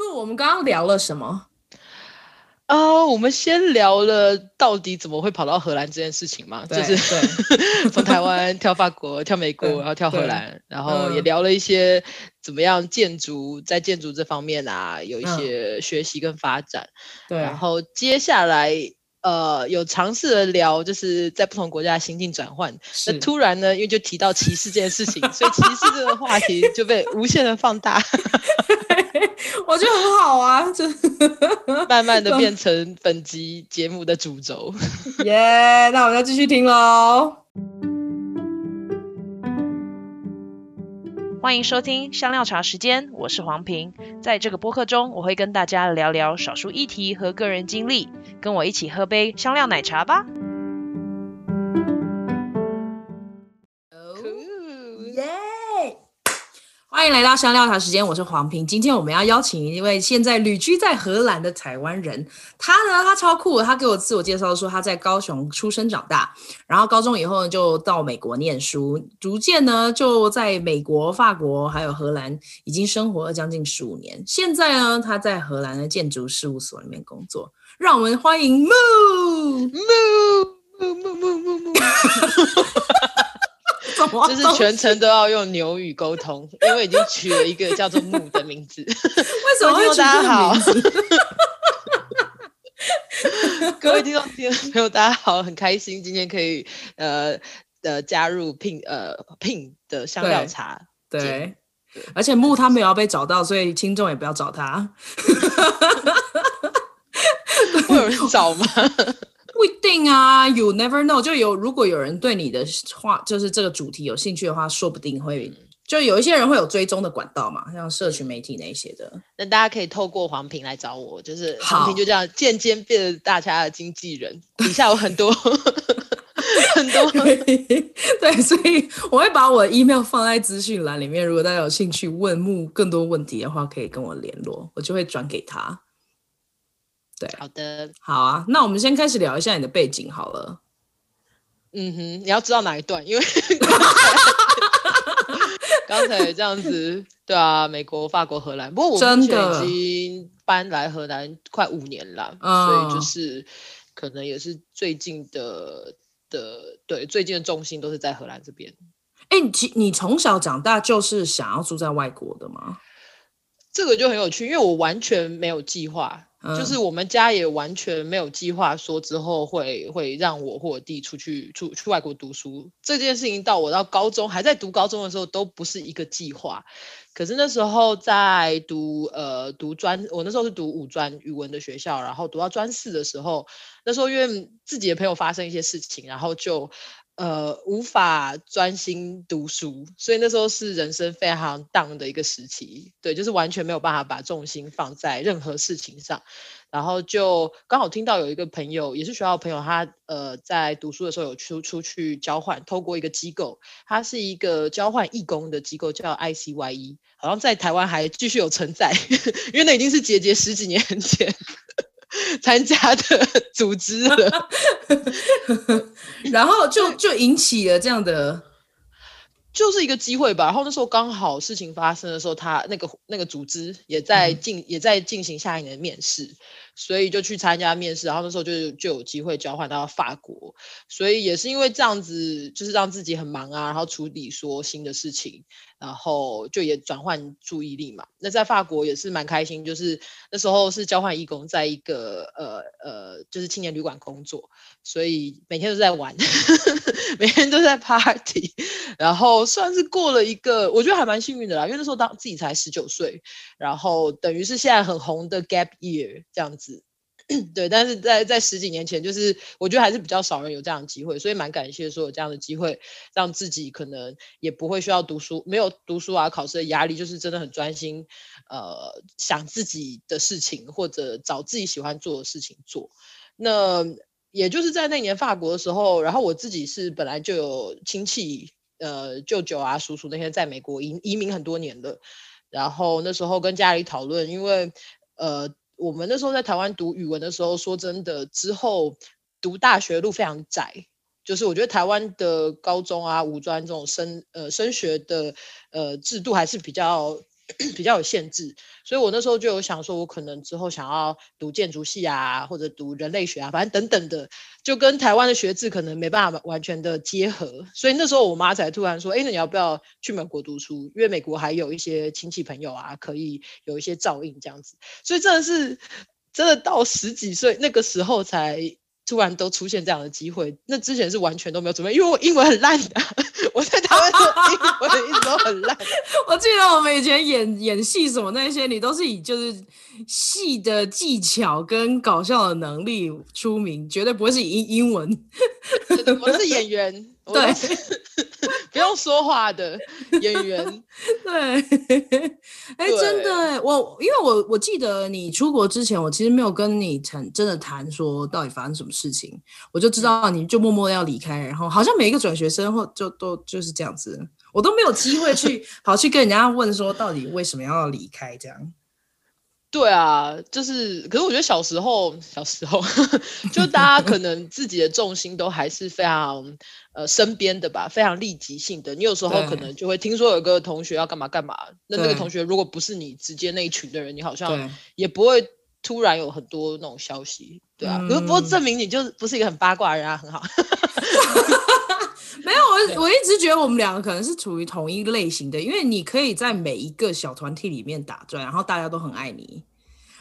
那我们刚刚聊了什么？啊，uh, 我们先聊了到底怎么会跑到荷兰这件事情嘛，就是 从台湾跳法国、跳美国，然后跳荷兰，然后也聊了一些怎么样建筑在建筑这方面啊，有一些学习跟发展。对，然后接下来。呃，有尝试的聊，就是在不同国家的心境转换。是那突然呢，因为就提到歧视这件事情，所以歧视这个话题就被无限的放大。我觉得很好啊，就 慢慢的变成本集节目的主轴。耶，yeah, 那我们要继续听喽。欢迎收听香料茶时间，我是黄平。在这个播客中，我会跟大家聊聊少数议题和个人经历，跟我一起喝杯香料奶茶吧。欢迎来到香料茶时间，我是黄平。今天我们要邀请一位现在旅居在荷兰的台湾人，他呢，他超酷，他给我自我介绍说他在高雄出生长大，然后高中以后呢就到美国念书，逐渐呢就在美国、法国还有荷兰已经生活了将近十五年。现在呢，他在荷兰的建筑事务所里面工作。让我们欢迎木木木木木木木。就是全程都要用牛语沟通，因为已经取了一个叫做“木”的名字。为什么会取这个名字？各位听众朋友，大家好，很开心今天可以呃呃加入 Pin 呃 Pin 的香料茶。对，对对而且木他没有要被找到，所以听众也不要找他。会有人找吗？不一定啊，You never know。就有如果有人对你的话，就是这个主题有兴趣的话，说不定会就有一些人会有追踪的管道嘛，像社群媒体那些的。那大家可以透过黄平来找我，就是黄平就这样渐渐变得大家的经纪人，底下有很多 很多。对，所以我会把我的 email 放在资讯栏里面，如果大家有兴趣问木更多问题的话，可以跟我联络，我就会转给他。对，好的，好啊，那我们先开始聊一下你的背景好了。嗯哼，你要知道哪一段？因为 刚才这样子，对啊，美国、法国、荷兰，不过我目前已经搬来荷兰快五年了，的所以就是可能也是最近的的，对，最近的重心都是在荷兰这边。哎，你你从小长大就是想要住在外国的吗？这个就很有趣，因为我完全没有计划。就是我们家也完全没有计划说之后会会让我或我弟出去出去外国读书这件事情，到我到高中还在读高中的时候都不是一个计划。可是那时候在读呃读专，我那时候是读五专语文的学校，然后读到专四的时候，那时候因为自己的朋友发生一些事情，然后就。呃，无法专心读书，所以那时候是人生非常 down 的一个时期，对，就是完全没有办法把重心放在任何事情上。然后就刚好听到有一个朋友，也是学校朋友，他呃在读书的时候有出出去交换，透过一个机构，它是一个交换义工的机构，叫 ICYE，好像在台湾还继续有存在，因为那已经是姐姐十几年前。参加的组织了，然后就就引起了这样的，就是一个机会吧。然后那时候刚好事情发生的时候，他那个那个组织也在进、嗯、也在进行下一年的面试。所以就去参加面试，然后那时候就就有机会交换到法国，所以也是因为这样子，就是让自己很忙啊，然后处理说新的事情，然后就也转换注意力嘛。那在法国也是蛮开心，就是那时候是交换义工，在一个呃呃就是青年旅馆工作，所以每天都在玩，每天都在 party，然后算是过了一个我觉得还蛮幸运的啦，因为那时候当自己才十九岁，然后等于是现在很红的 gap year 这样子。对，但是在在十几年前，就是我觉得还是比较少人有这样的机会，所以蛮感谢说有这样的机会，让自己可能也不会需要读书，没有读书啊考试的压力，就是真的很专心，呃，想自己的事情或者找自己喜欢做的事情做。那也就是在那年法国的时候，然后我自己是本来就有亲戚，呃，舅舅啊、叔叔那些在美国移移民很多年的，然后那时候跟家里讨论，因为呃。我们那时候在台湾读语文的时候，说真的，之后读大学路非常窄，就是我觉得台湾的高中啊、五专这种升呃升学的呃制度还是比较 比较有限制，所以我那时候就有想说，我可能之后想要读建筑系啊，或者读人类学啊，反正等等的，就跟台湾的学制可能没办法完全的结合，所以那时候我妈才突然说，哎，那你要不要去美国读书？因为美国还有一些亲戚朋友啊，可以有一些照应这样子，所以真的是真的到十几岁那个时候才。突然都出现这样的机会，那之前是完全都没有准备，因为我英文很烂的，我在台湾说英文一直都很烂。我记得我们以前演演戏什么那些，你都是以就是戏的技巧跟搞笑的能力出名，绝对不会是以英英文。我是演员，对。不用说话的演员，对，哎、欸，真的，我因为我我记得你出国之前，我其实没有跟你谈真的谈说到底发生什么事情，我就知道你就默默要离开，然后好像每一个转学生或就都就是这样子，我都没有机会去 跑去跟人家问说到底为什么要离开这样。对啊，就是，可是我觉得小时候，小时候 就大家可能自己的重心都还是非常呃身边的吧，非常立即性的。你有时候可能就会听说有个同学要干嘛干嘛，那那个同学如果不是你直接那一群的人，你好像也不会突然有很多那种消息，对啊。可是不过证明你就不是一个很八卦的人啊，很好。没有，我我一直觉得我们两个可能是处于同一类型的，因为你可以在每一个小团体里面打转，然后大家都很爱你。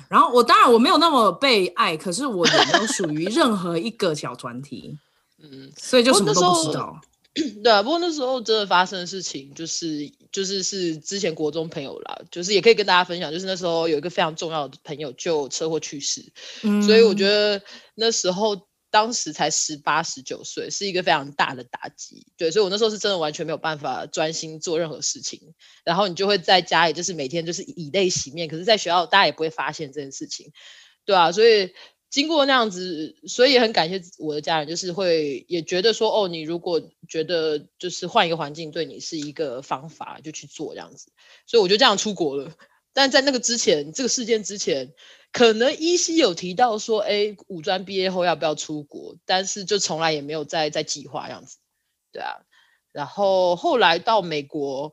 然后我当然我没有那么被爱，可是我也没有属于任何一个小团体，嗯，所以就什么都不知道。对啊，不过那时候真的发生的事情，就是就是是之前国中朋友啦，就是也可以跟大家分享，就是那时候有一个非常重要的朋友就车祸去世，嗯，所以我觉得那时候。当时才十八十九岁，是一个非常大的打击，对，所以我那时候是真的完全没有办法专心做任何事情，然后你就会在家里，就是每天就是以泪洗面，可是，在学校大家也不会发现这件事情，对啊，所以经过那样子，所以也很感谢我的家人，就是会也觉得说，哦，你如果觉得就是换一个环境对你是一个方法，就去做这样子，所以我就这样出国了。但在那个之前，这个事件之前。可能依稀有提到说，哎，五专毕业后要不要出国？但是就从来也没有再再计划这样子，对啊。然后后来到美国，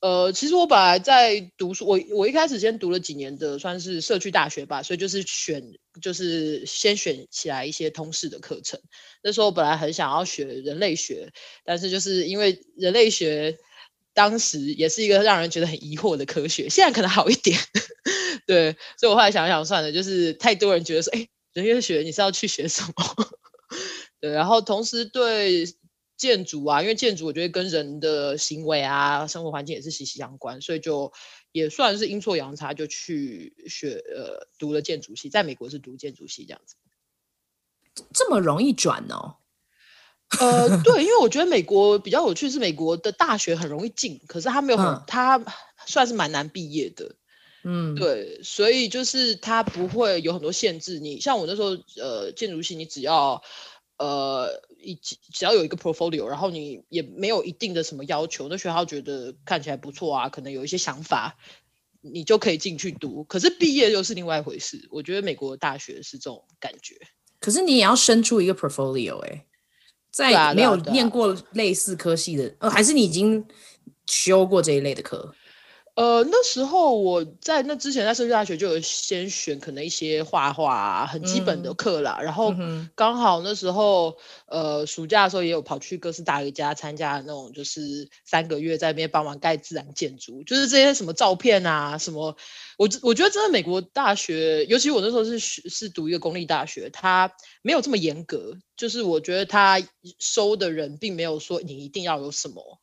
呃，其实我本来在读书，我我一开始先读了几年的算是社区大学吧，所以就是选就是先选起来一些通识的课程。那时候本来很想要学人类学，但是就是因为人类学。当时也是一个让人觉得很疑惑的科学，现在可能好一点，对，所以我后来想想算了，就是太多人觉得说，哎，人类学你是要去学什么？对，然后同时对建筑啊，因为建筑我觉得跟人的行为啊、生活环境也是息息相关，所以就也算是阴错阳差就去学呃读了建筑系，在美国是读建筑系这样子，这么容易转哦。呃，对，因为我觉得美国比较有趣，是美国的大学很容易进，可是他没有很，他算是蛮难毕业的，嗯，对，所以就是他不会有很多限制。你像我那时候，呃，建筑系，你只要呃一只要有一个 portfolio，然后你也没有一定的什么要求，那学校觉得看起来不错啊，可能有一些想法，你就可以进去读。可是毕业又是另外一回事。我觉得美国的大学是这种感觉。可是你也要生出一个 portfolio，哎、欸。在没有念过类似科系的，呃、啊啊啊哦，还是你已经修过这一类的课？呃，那时候我在那之前在社区大学就有先选可能一些画画啊，很基本的课啦。嗯、然后刚好那时候呃暑假的时候也有跑去哥斯达黎加参加那种就是三个月在那边帮忙盖自然建筑，就是这些什么照片啊什么。我我觉得真的美国大学，尤其我那时候是是读一个公立大学，它没有这么严格。就是我觉得它收的人并没有说你一定要有什么，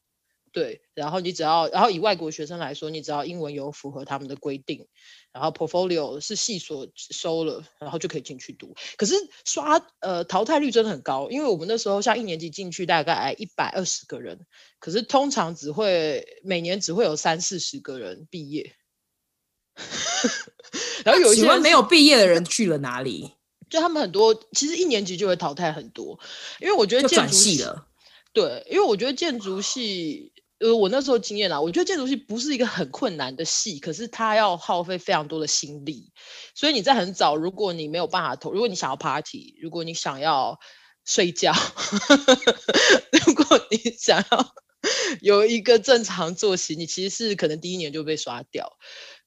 对，然后你只要，然后以外国学生来说，你只要英文有符合他们的规定，然后 portfolio 是系所收了，然后就可以进去读。可是刷呃淘汰率真的很高，因为我们那时候像一年级进去大概一百二十个人，可是通常只会每年只会有三四十个人毕业。然后有一些没有毕业的人去了哪里？就他们很多其实一年级就会淘汰很多，因为我觉得建筑系了。对，因为我觉得建筑系，呃，我那时候经验啦，我觉得建筑系不是一个很困难的系，可是它要耗费非常多的心力。所以你在很早，如果你没有办法投，如果你想要 party，如果你想要睡觉，如果你想要有一个正常作息，你其实是可能第一年就被刷掉。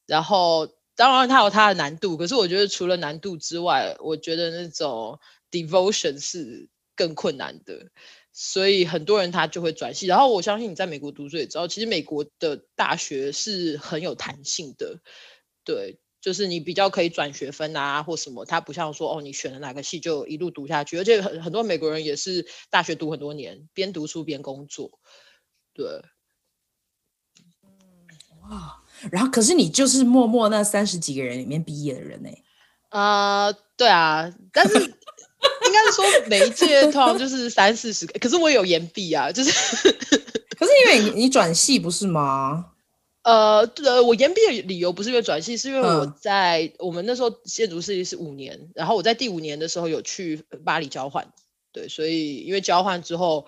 然后当然它有它的难度，可是我觉得除了难度之外，我觉得那种 devotion 是更困难的。所以很多人他就会转系，然后我相信你在美国读书也知道，其实美国的大学是很有弹性的，对，就是你比较可以转学分啊或什么，它不像说哦你选了哪个系就一路读下去，而且很很多美国人也是大学读很多年，边读书边工作，对，哇，然后可是你就是默默那三十几个人里面毕业的人呢？啊、呃，对啊，但是。应该是说每一届通常就是三四十个，可是我也有延毕啊，就是，可是因为你你转系不是吗？呃，呃，我延毕的理由不是因为转系，是因为我在、嗯、我们那时候建筑设计是五年，然后我在第五年的时候有去巴黎交换，对，所以因为交换之后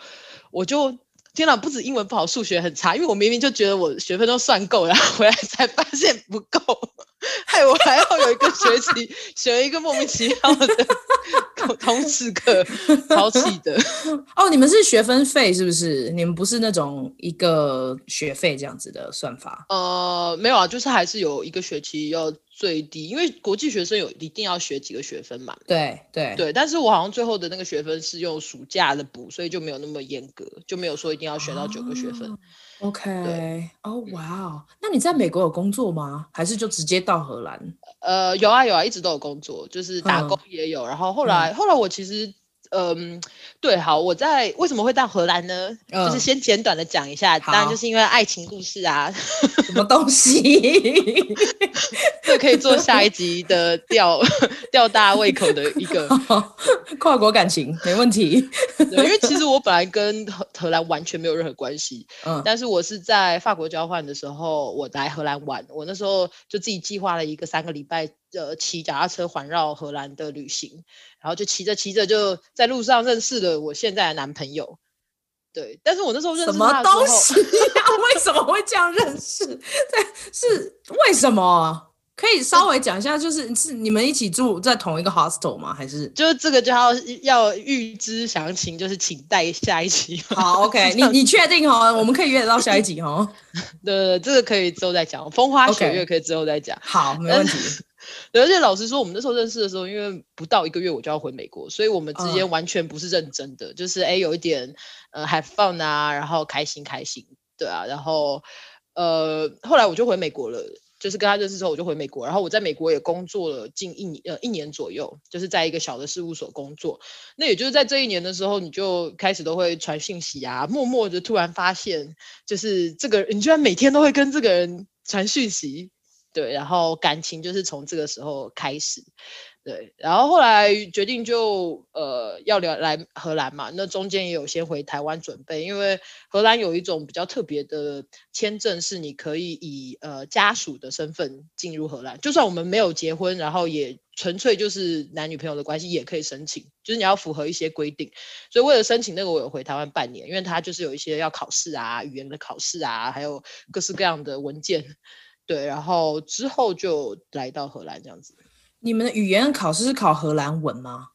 我就。天哪，不止英文不好，数学很差，因为我明明就觉得我学分都算够，然后回来才发现不够，害我还要有一个学期选一个莫名其妙的通识课，超气的。哦，你们是学分费是不是？你们不是那种一个学费这样子的算法？呃，没有啊，就是还是有一个学期要。最低，因为国际学生有一定要学几个学分嘛。对对对，但是我好像最后的那个学分是用暑假的补，所以就没有那么严格，就没有说一定要学到九个学分。Oh, OK，哦，哇哦，那你在美国有工作吗？还是就直接到荷兰？呃，有啊有啊，一直都有工作，就是打工也有。嗯、然后后来、嗯、后来我其实。嗯，对，好，我在为什么会到荷兰呢？嗯、就是先简短的讲一下，当然就是因为爱情故事啊，什么东西，这可以做下一集的吊吊大家胃口的一个 跨国感情，没问题。对，因为其实我本来跟荷荷兰完全没有任何关系，嗯，但是我是在法国交换的时候，我来荷兰玩，我那时候就自己计划了一个三个礼拜。呃，骑脚踏车环绕荷兰的旅行，然后就骑着骑着就在路上认识了我现在的男朋友。对，但是我那时候认识什么东西啊？为什么会这样认识？对，是为什么？可以稍微讲一下，就是是你们一起住在同一个 hostel 吗？还是就是这个就要要预知详情，就是请待下一期。好，OK，你你确定哦？我们可以约得到下一集哦。对对对，这个可以之后再讲，风花雪月可以之后再讲。好，没问题。而且老实说，我们那时候认识的时候，因为不到一个月我就要回美国，所以我们之间完全不是认真的，uh. 就是哎有一点呃 have fun 啊，然后开心开心，对啊，然后呃后来我就回美国了，就是跟他认识之后我就回美国，然后我在美国也工作了近一年呃一年左右，就是在一个小的事务所工作。那也就是在这一年的时候，你就开始都会传讯息啊，默默的突然发现，就是这个你居然每天都会跟这个人传讯息。对，然后感情就是从这个时候开始，对，然后后来决定就呃要聊来荷兰嘛，那中间也有先回台湾准备，因为荷兰有一种比较特别的签证，是你可以以呃家属的身份进入荷兰，就算我们没有结婚，然后也纯粹就是男女朋友的关系，也可以申请，就是你要符合一些规定，所以为了申请那个，我有回台湾半年，因为它就是有一些要考试啊，语言的考试啊，还有各式各样的文件。对，然后之后就来到荷兰这样子。你们的语言考试是考荷兰文吗？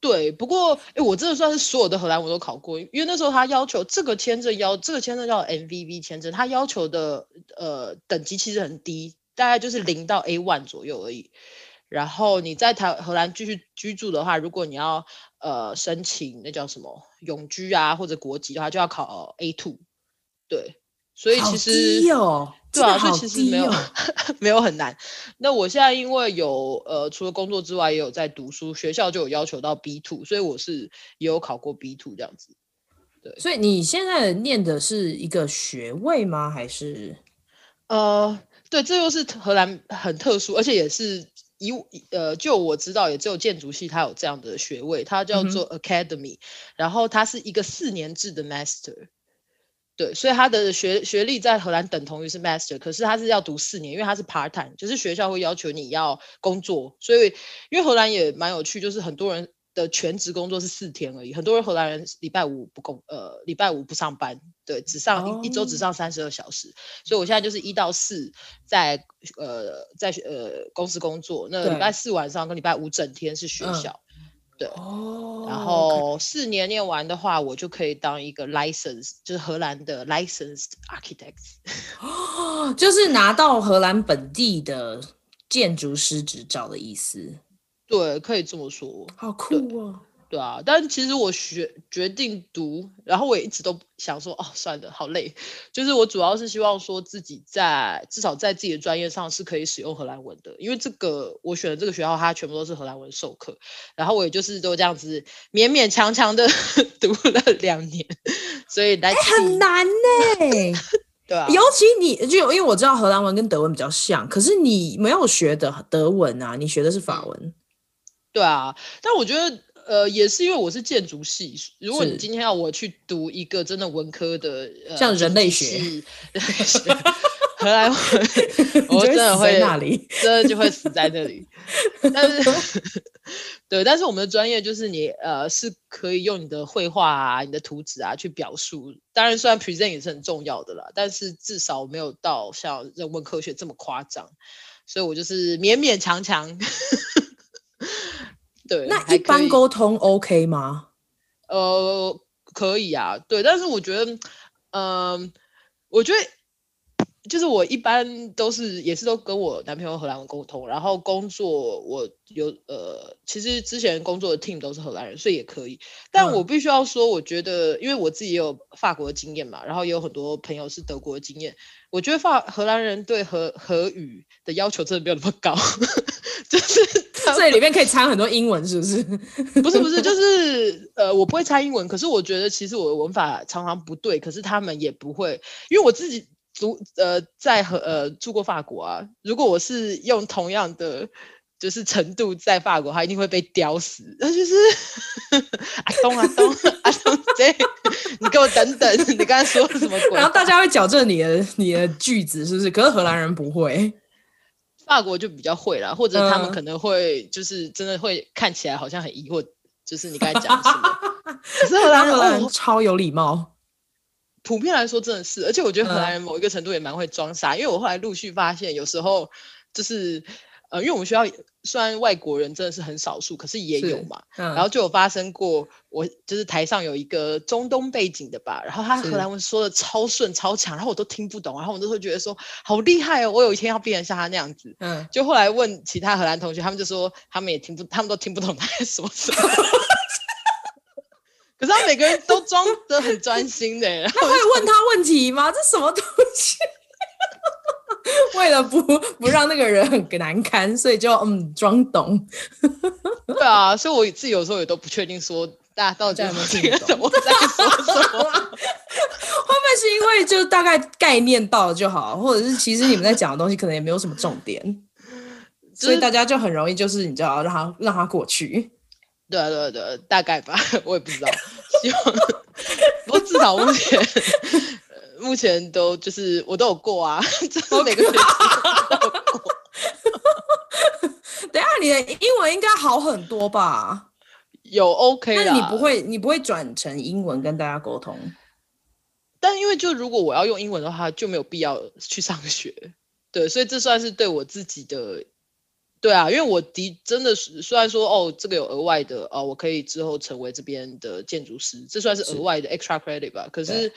对，不过哎，我真的算是所有的荷兰文都考过，因为那时候他要求这个签证要这个签证叫 MVV 签证，他要求的呃等级其实很低，大概就是零到 A one 左右而已。然后你在台荷兰继续居住的话，如果你要呃申请那叫什么永居啊或者国籍的话，就要考 A two。对，所以其实。对啊，所以其实没有 没有很难。那我现在因为有呃，除了工作之外，也有在读书，学校就有要求到 B two，所以我是也有考过 B two 这样子。对，所以你现在念的是一个学位吗？还是？呃，对，这又是荷兰很特殊，而且也是以呃，就我知道，也只有建筑系它有这样的学位，它叫做 Academy，嗯，然后它是一个四年制的 Master。对，所以他的学学历在荷兰等同于是 master，可是他是要读四年，因为他是 part time，就是学校会要求你要工作。所以，因为荷兰也蛮有趣，就是很多人的全职工作是四天而已，很多人荷兰人礼拜五不工，呃，礼拜五不上班，对，只上、oh. 一一周只上三十二小时。所以我现在就是一到四在呃在呃公司工作，那礼拜四晚上跟礼拜五整天是学校。嗯对哦，然后四年念完的话，我就可以当一个 license，就是荷兰的 licensed architect。哦，就是拿到荷兰本地的建筑师执照的意思。对，可以这么说。好酷哦。对啊，但其实我学决定读，然后我也一直都想说，哦，算了，好累。就是我主要是希望说自己在至少在自己的专业上是可以使用荷兰文的，因为这个我选的这个学校它全部都是荷兰文授课，然后我也就是都这样子勉勉强强的 读了两年，所以来、欸、很难呢。对啊，尤其你就因为我知道荷兰文跟德文比较像，可是你没有学的德文啊，你学的是法文。对啊，但我觉得。呃，也是因为我是建筑系，如果你今天要我去读一个真的文科的，呃、像人类学、荷兰文，我真的会那里，真的就会死在那里。但是，对，但是我们的专业就是你呃是可以用你的绘画啊、你的图纸啊去表述。当然，虽然 present 也是很重要的啦，但是至少没有到像人文科学这么夸张，所以我就是勉勉强强。对，那一般沟通 OK 吗？呃，可以啊，对，但是我觉得，嗯、呃，我觉得就是我一般都是也是都跟我男朋友荷兰文沟通，然后工作我有呃，其实之前工作的 team 都是荷兰人，所以也可以。但我必须要说，我觉得，因为我自己也有法国的经验嘛，然后也有很多朋友是德国的经验，我觉得法荷兰人对荷荷语的要求真的没有那么高，就是。这里面可以掺很多英文，是不是？不是不是，就是呃，我不会掺英文，可是我觉得其实我的文法常常不对，可是他们也不会，因为我自己读呃在和呃住过法国啊，如果我是用同样的就是程度在法国，他一定会被叼死。那 就是阿东阿东阿东，这你给我等等，你刚才说什么鬼？然后大家会矫正你的你的句子，是不是？可是荷兰人不会。法国就比较会啦，或者他们可能会就是真的会看起来好像很疑惑，就是你刚才讲的什么？可是荷兰人超有礼貌，普遍来说真的是，而且我觉得荷兰人某一个程度也蛮会装傻，因为我后来陆续发现，有时候就是。呃，因为我们学校虽然外国人真的是很少数，可是也有嘛。嗯、然后就有发生过，我就是台上有一个中东背景的吧，然后他荷兰文说的超顺超强，然后我都听不懂，然后我都会觉得说好厉害哦，我有一天要变成像他那样子。嗯，就后来问其他荷兰同学，他们就说他们也听不，他们都听不懂他在说什么。可是他每个人都装得很专心的，他会问他问题吗？这什么东西？为了不不让那个人很难堪，所以就嗯装懂。对啊，所以我自己有时候也都不确定说大家到底有没有听懂我在说什么。后面是因为就大概概念到了就好，或者是其实你们在讲的东西可能也没有什么重点，就是、所以大家就很容易就是你知道让他让他过去。对啊对啊对啊，大概吧，我也不知道。希望不过至少目前。目前都就是我都有过啊，就是每个学期 都有过。等下你的英文应该好很多吧？有 OK 的，那你不会你不会转成英文跟大家沟通？但因为就如果我要用英文的话，就没有必要去上学。对，所以这算是对我自己的，对啊，因为我的真的是虽然说哦，这个有额外的哦，我可以之后成为这边的建筑师，这算是额外的 extra credit 吧？可是。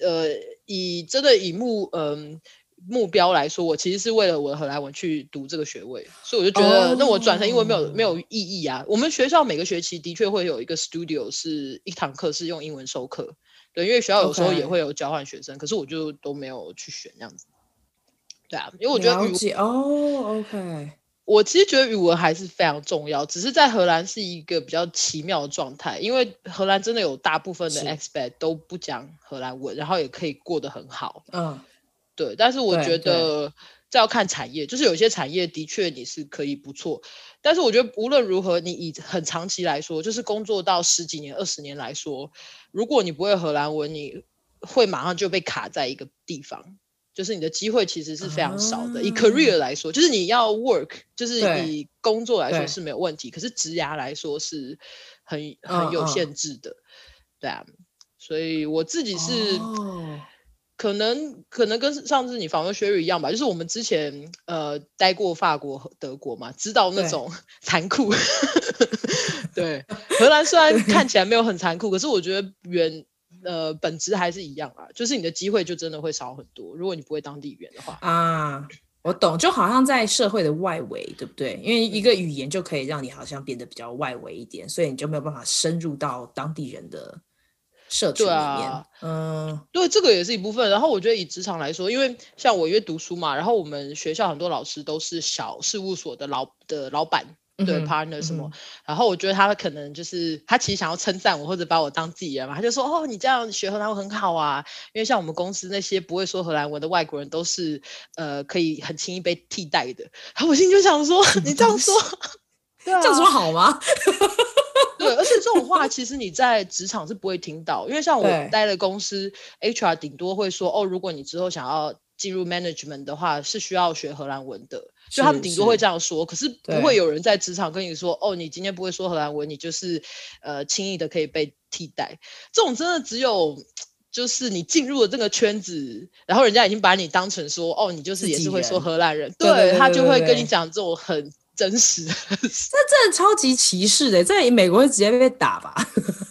呃，以真的以目嗯、呃、目标来说，我其实是为了我的荷兰文去读这个学位，所以我就觉得，那、oh. 我转成英文没有没有意义啊。我们学校每个学期的确会有一个 studio，是一堂课是用英文授课，对，因为学校有时候也会有交换学生.可是我就都没有去选这样子。对啊，因为我觉得哦、oh,，OK。我其实觉得语文还是非常重要，只是在荷兰是一个比较奇妙的状态，因为荷兰真的有大部分的 expat 都不讲荷兰文，然后也可以过得很好。嗯，对。但是我觉得这要看产业，就是有些产业的确你是可以不错，但是我觉得无论如何，你以很长期来说，就是工作到十几年、二十年来说，如果你不会荷兰文，你会马上就被卡在一个地方。就是你的机会其实是非常少的。啊、以 career 来说，就是你要 work，就是以工作来说是没有问题，可是职涯来说是很很有限制的。嗯嗯对啊，所以我自己是可能可能跟上次你访问 Sherry 一样吧，就是我们之前呃待过法国和德国嘛，知道那种 残酷。对，荷兰虽然看起来没有很残酷，可是我觉得原呃本质还是一样啊，就是你的机会就真的会少很多，如果你不会当地语言的话啊。我懂，就好像在社会的外围，对不对？因为一个语言就可以让你好像变得比较外围一点，所以你就没有办法深入到当地人的社区里面。啊、嗯，对，这个也是一部分。然后我觉得以职场来说，因为像我因为读书嘛，然后我们学校很多老师都是小事务所的老的老板。对、嗯、partner 什么、嗯，然后我觉得他可能就是他其实想要称赞我或者把我当自己人嘛，他就说哦，你这样学荷兰文很好啊，因为像我们公司那些不会说荷兰文的外国人都是呃可以很轻易被替代的。然后我心里就想说，你这样说，对啊、这样说好吗？对，而且这种话其实你在职场是不会听到，因为像我待的公司 HR 顶多会说哦，如果你之后想要进入 management 的话，是需要学荷兰文的。就他们顶多会这样说，可是不会有人在职场跟你说，哦，你今天不会说荷兰文，你就是呃轻易的可以被替代。这种真的只有就是你进入了这个圈子，然后人家已经把你当成说，哦，你就是也是会说荷兰人，人，对，对，对，对，对，对他就会跟你讲这种很真实的。这真的超级歧视的，在美国会直接被打吧？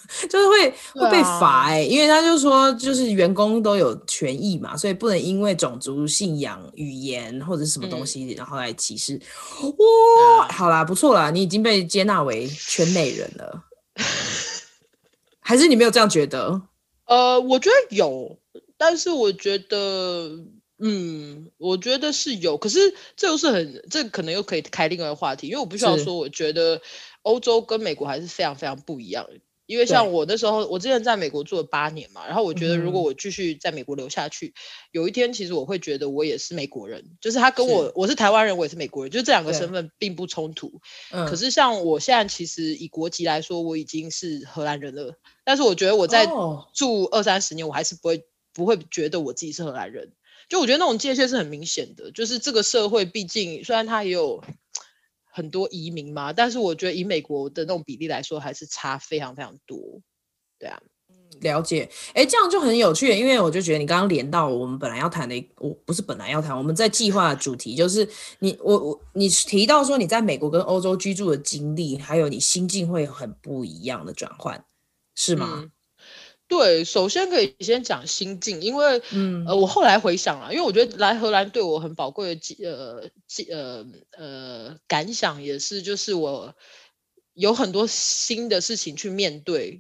就是会会被罚哎、欸，因为他就说，就是员工都有权益嘛，所以不能因为种族、信仰、语言或者是什么东西，然后来歧视。哇，好啦，不错啦，你已经被接纳为圈内人了，还是你没有这样觉得？呃，我觉得有，但是我觉得，嗯，我觉得是有，可是这又是很，这可能又可以开另外一个话题，因为我不需要说，我觉得欧洲跟美国还是非常非常不一样的。因为像我那时候，我之前在美国住了八年嘛，然后我觉得如果我继续在美国留下去，嗯，有一天其实我会觉得我也是美国人，就是他跟我，我是台湾人，我也是美国人，就这两个身份并不冲突。可是像我现在其实以国籍来说，我已经是荷兰人了，但是我觉得我在住二三十年，我还是不会不会觉得我自己是荷兰人。就我觉得那种界限是很明显的，就是这个社会毕竟虽然它也有。很多移民嘛，但是我觉得以美国的那种比例来说，还是差非常非常多。对啊，了解。哎，这样就很有趣，因为我就觉得你刚刚连到我们本来要谈的，我不是本来要谈，我们在计划的主题就是你我我你提到说你在美国跟欧洲居住的经历，还有你心境会很不一样的转换，是吗？嗯对，首先可以先讲心境，因为，嗯，呃，我后来回想了，因为我觉得来荷兰对我很宝贵的，呃，呃，呃，感想也是，就是我有很多新的事情去面对，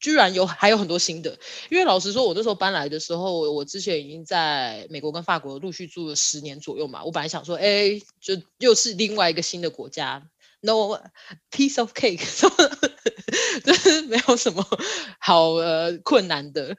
居然有还有很多新的，因为老实说，我那时候搬来的时候，我之前已经在美国跟法国陆续住了十年左右嘛，我本来想说，哎，就又是另外一个新的国家。No piece of cake，就是没有什么好呃困难的。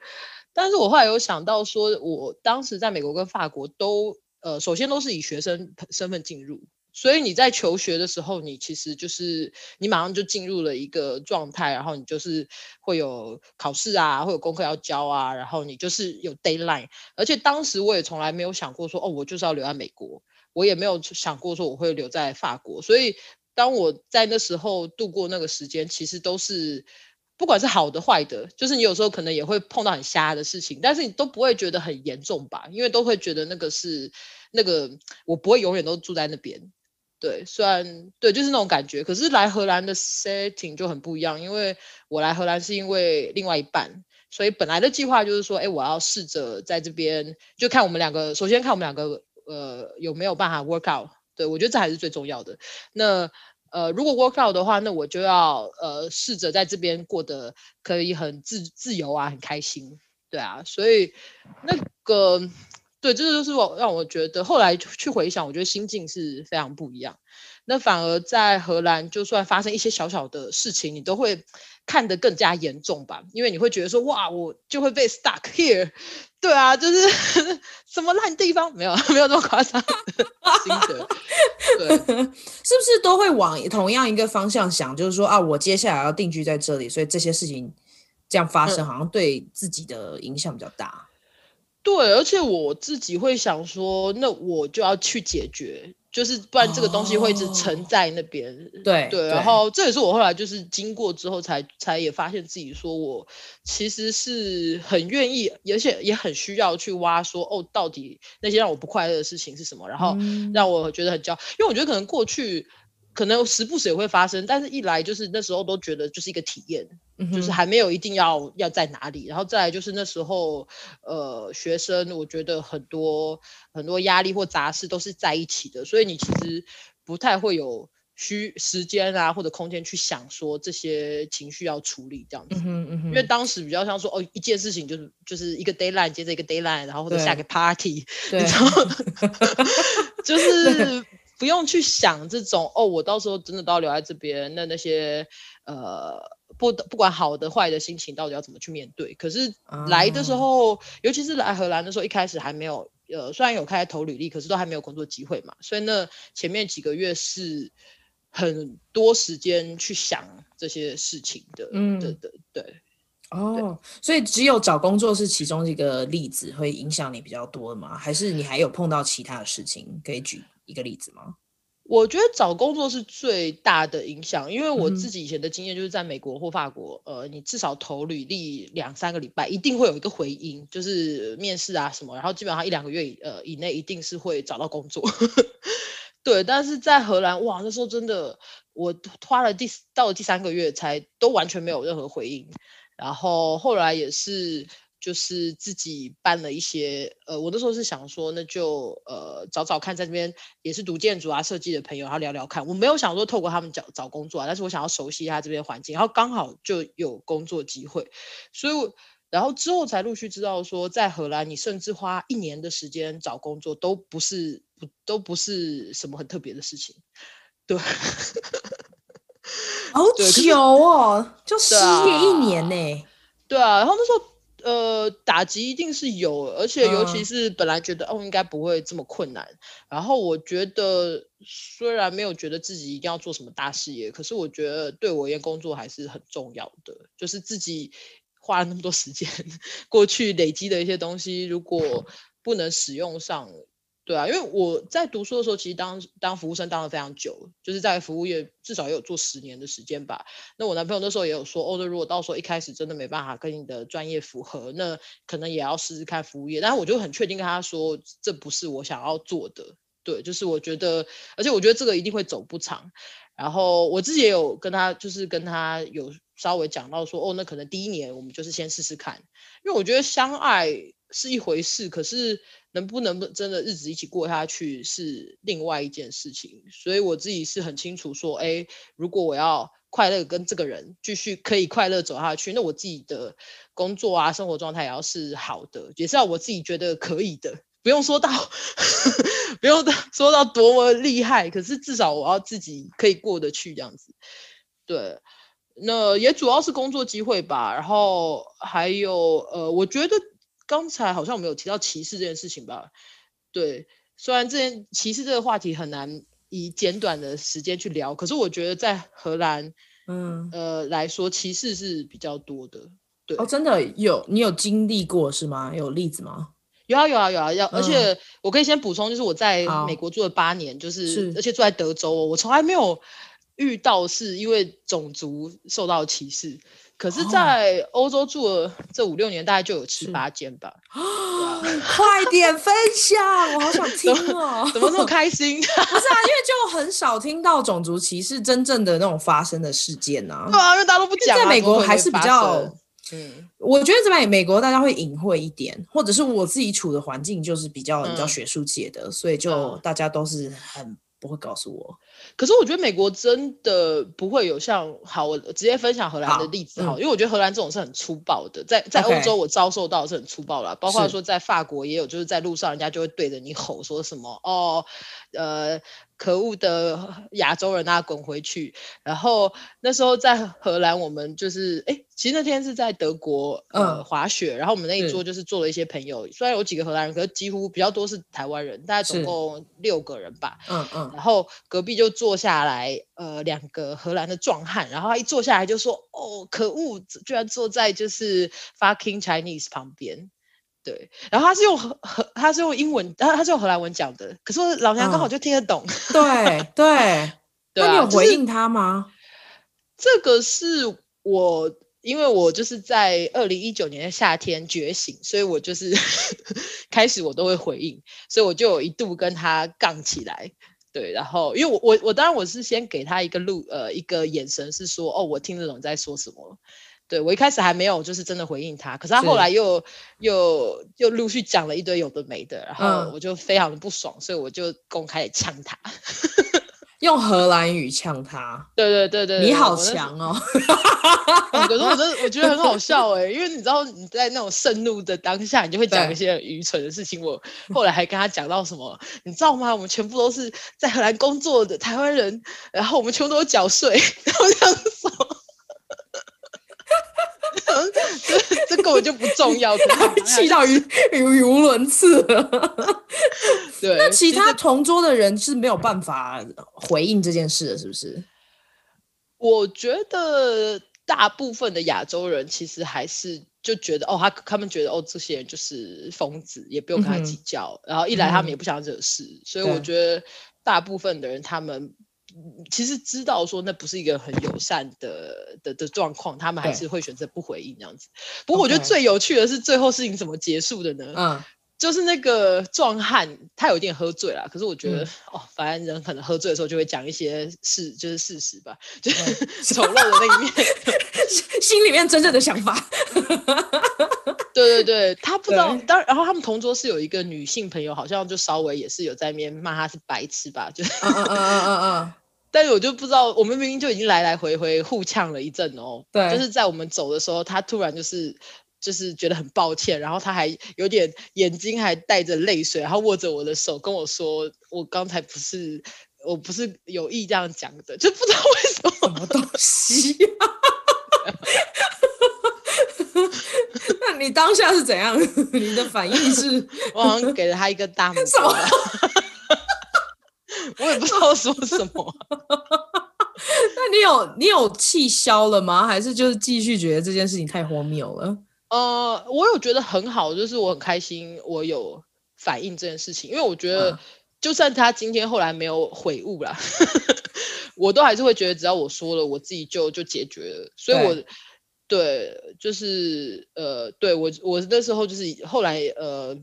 但是我后来有想到说，我当时在美国跟法国都呃，首先都是以学生身份进入，所以你在求学的时候，你其实就是你马上就进入了一个状态，然后你就是会有考试啊，会有功课要交啊，然后你就是有 deadline。而且当时我也从来没有想过说，哦，我就是要留在美国，我也没有想过说我会留在法国，所以。当我在那时候度过那个时间，其实都是不管是好的坏的，就是你有时候可能也会碰到很瞎的事情，但是你都不会觉得很严重吧？因为都会觉得那个是那个我不会永远都住在那边。对，虽然对，就是那种感觉。可是来荷兰的 setting 就很不一样，因为我来荷兰是因为另外一半，所以本来的计划就是说，哎，我要试着在这边就看我们两个，首先看我们两个呃有没有办法 work out。对，我觉得这还是最重要的。那呃，如果 work out 的话，那我就要呃试着在这边过得可以很自自由啊，很开心。对啊，所以那个对，这就是我让我觉得后来去回想，我觉得心境是非常不一样。那反而在荷兰，就算发生一些小小的事情，你都会看得更加严重吧？因为你会觉得说，哇，我就会被 stuck here。对啊，就是 什么烂地方没有，没有这么夸张。心得，对，是不是都会往同样一个方向想？就是说啊，我接下来要定居在这里，所以这些事情这样发生，好像对自己的影响比较大。对，而且我自己会想说，那我就要去解决。就是不然这个东西会一直沉在那边。哦、对对，然后这也是我后来就是经过之后才才也发现自己说我其实是很愿意，而且也很需要去挖说哦，到底那些让我不快乐的事情是什么，然后让我觉得很骄傲，因为我觉得可能过去。可能时不时也会发生，但是一来就是那时候都觉得就是一个体验，嗯、就是还没有一定要要在哪里，然后再来就是那时候，呃，学生我觉得很多很多压力或杂事都是在一起的，所以你其实不太会有需时间啊或者空间去想说这些情绪要处理这样子，嗯嗯、因为当时比较像说哦一件事情就是就是一个 deadline 接着一个 deadline，然后或者下个 party，对，然 后就是。不用去想这种哦，我到时候真的都要留在这边，那那些呃不不管好的坏的心情到底要怎么去面对？可是来的时候，嗯、尤其是来荷兰的时候，一开始还没有呃，虽然有开始投履历，可是都还没有工作机会嘛，所以那前面几个月是很多时间去想这些事情的，嗯，对对对。哦，所以只有找工作是其中一个例子会影响你比较多的吗？还是你还有碰到其他的事情可以举？一个例子吗？我觉得找工作是最大的影响，因为我自己以前的经验就是在美国或法国，嗯、呃，你至少投履历两三个礼拜，一定会有一个回音，就是面试啊什么，然后基本上一两个月以呃以内一定是会找到工作。对，但是在荷兰，哇，那时候真的，我花了第到了第三个月才都完全没有任何回应，然后后来也是。就是自己办了一些，呃，我那时候是想说，那就呃找找看，在这边也是读建筑啊设计的朋友，然后聊聊看。我没有想说透过他们找找工作啊，但是我想要熟悉一下这边环境，然后刚好就有工作机会，所以然后之后才陆续知道说，在荷兰你甚至花一年的时间找工作都不是不都不是什么很特别的事情，对，好久哦，就失业一年呢、欸，对啊，然后那时候。呃，打击一定是有，而且尤其是本来觉得、嗯、哦应该不会这么困难，然后我觉得虽然没有觉得自己一定要做什么大事业，可是我觉得对我而言工作还是很重要的，就是自己花了那么多时间 过去累积的一些东西，如果不能使用上。对啊，因为我在读书的时候，其实当当服务生当了非常久，就是在服务业至少也有做十年的时间吧。那我男朋友那时候也有说，哦，那如果到时候一开始真的没办法跟你的专业符合，那可能也要试试看服务业。但是我就很确定跟他说，这不是我想要做的。对，就是我觉得，而且我觉得这个一定会走不长。然后我自己也有跟他，就是跟他有稍微讲到说，哦，那可能第一年我们就是先试试看，因为我觉得相爱是一回事，可是。能不能不真的日子一起过下去是另外一件事情，所以我自己是很清楚说，哎，如果我要快乐跟这个人继续可以快乐走下去，那我自己的工作啊、生活状态也要是好的，也是要我自己觉得可以的，不用说到 不用说到多么厉害，可是至少我要自己可以过得去这样子。对，那也主要是工作机会吧，然后还有呃，我觉得。刚才好像我们有提到歧视这件事情吧？对，虽然这件歧视这个话题很难以简短的时间去聊，可是我觉得在荷兰，嗯呃来说，歧视是比较多的。对哦，真的有你有经历过是吗？有例子吗？有啊有啊有啊，要、嗯、而且我可以先补充，就是我在美国住了八年，就是，是而且住在德州，我从来没有遇到是因为种族受到歧视。可是，在欧洲住了这五六年，大概就有七八间吧。快点分享，我好想听哦！怎么那么开心？不是啊，因为就很少听到种族歧视真正的那种发生的事件呐。对啊，因为大家都不讲。在美国还是比较，嗯，我觉得在美国大家会隐晦一点，或者是我自己处的环境就是比较比较学术界的，所以就大家都是很不会告诉我。可是我觉得美国真的不会有像好，我直接分享荷兰的例子好，嗯、因为我觉得荷兰这种是很粗暴的，在在欧洲我遭受到的是很粗暴啦包括说在法国也有，就是在路上人家就会对着你吼说什么哦，呃。可恶的亚洲人啊，滚回去！然后那时候在荷兰，我们就是哎，其实那天是在德国呃、嗯、滑雪，然后我们那一桌就是坐了一些朋友，是虽然有几个荷兰人，可是几乎比较多是台湾人，大概总共六个人吧。嗯嗯。然后隔壁就坐下来呃两个荷兰的壮汉，然后他一坐下来就说：“哦，可恶，居然坐在就是 fucking Chinese 旁边。”对，然后他是用荷荷，他是用英文，他他是用荷兰文讲的，可是我老娘刚好就听得懂。嗯、对 对，那你有回应他吗？这个是我，因为我就是在二零一九年的夏天觉醒，所以我就是 开始我都会回应，所以我就有一度跟他杠起来。对，然后因为我我我当然我是先给他一个路呃一个眼神，是说哦，我听得懂在说什么。对，我一开始还没有就是真的回应他，可是他后来又又又陆续讲了一堆有的没的，然后我就非常的不爽，嗯、所以我就公开呛他，用荷兰语呛他。对对对对，你好强哦！可是我真的我觉得很好笑哎，因为你知道你在那种盛怒的当下，你就会讲一些很愚蠢的事情。我后来还跟他讲到什么，你知道吗？我们全部都是在荷兰工作的台湾人，然后我们全部都有缴税，然后这样说。根本就不重要，气到语语无伦次了。对，那其他同桌的人是没有办法回应这件事的，是不是？我觉得大部分的亚洲人其实还是就觉得哦，他他们觉得哦，这些人就是疯子，也不用跟他计较。嗯、然后一来他们也不想惹事，嗯、所以我觉得大部分的人他们。其实知道说那不是一个很友善的的的状况，他们还是会选择不回应这样子。不过我觉得最有趣的是最后事情怎么结束的呢？嗯，就是那个壮汉他有点喝醉了，可是我觉得、嗯、哦，反正人可能喝醉的时候就会讲一些事，就是事实吧，就是 丑陋的那一面，心里面真正的想法。对对对，他不知道。当然，然后他们同桌是有一个女性朋友，好像就稍微也是有在那边骂他是白痴吧，就嗯嗯嗯嗯嗯。但是我就不知道，我们明明就已经来来回回互呛了一阵哦。对。就是在我们走的时候，他突然就是就是觉得很抱歉，然后他还有点眼睛还带着泪水，然后握着我的手跟我说：“我刚才不是，我不是有意这样讲的，就不知道为什么。”什么东西？那你当下是怎样？你的反应是？我好像给了他一个大拇指。我也不知道说什么。那你有你有气消了吗？还是就是继续觉得这件事情太荒谬了？呃，我有觉得很好，就是我很开心，我有反应这件事情，因为我觉得，就算他今天后来没有悔悟了，我都还是会觉得，只要我说了，我自己就就解决了。所以我，我对，就是呃，对我我那时候就是后来呃。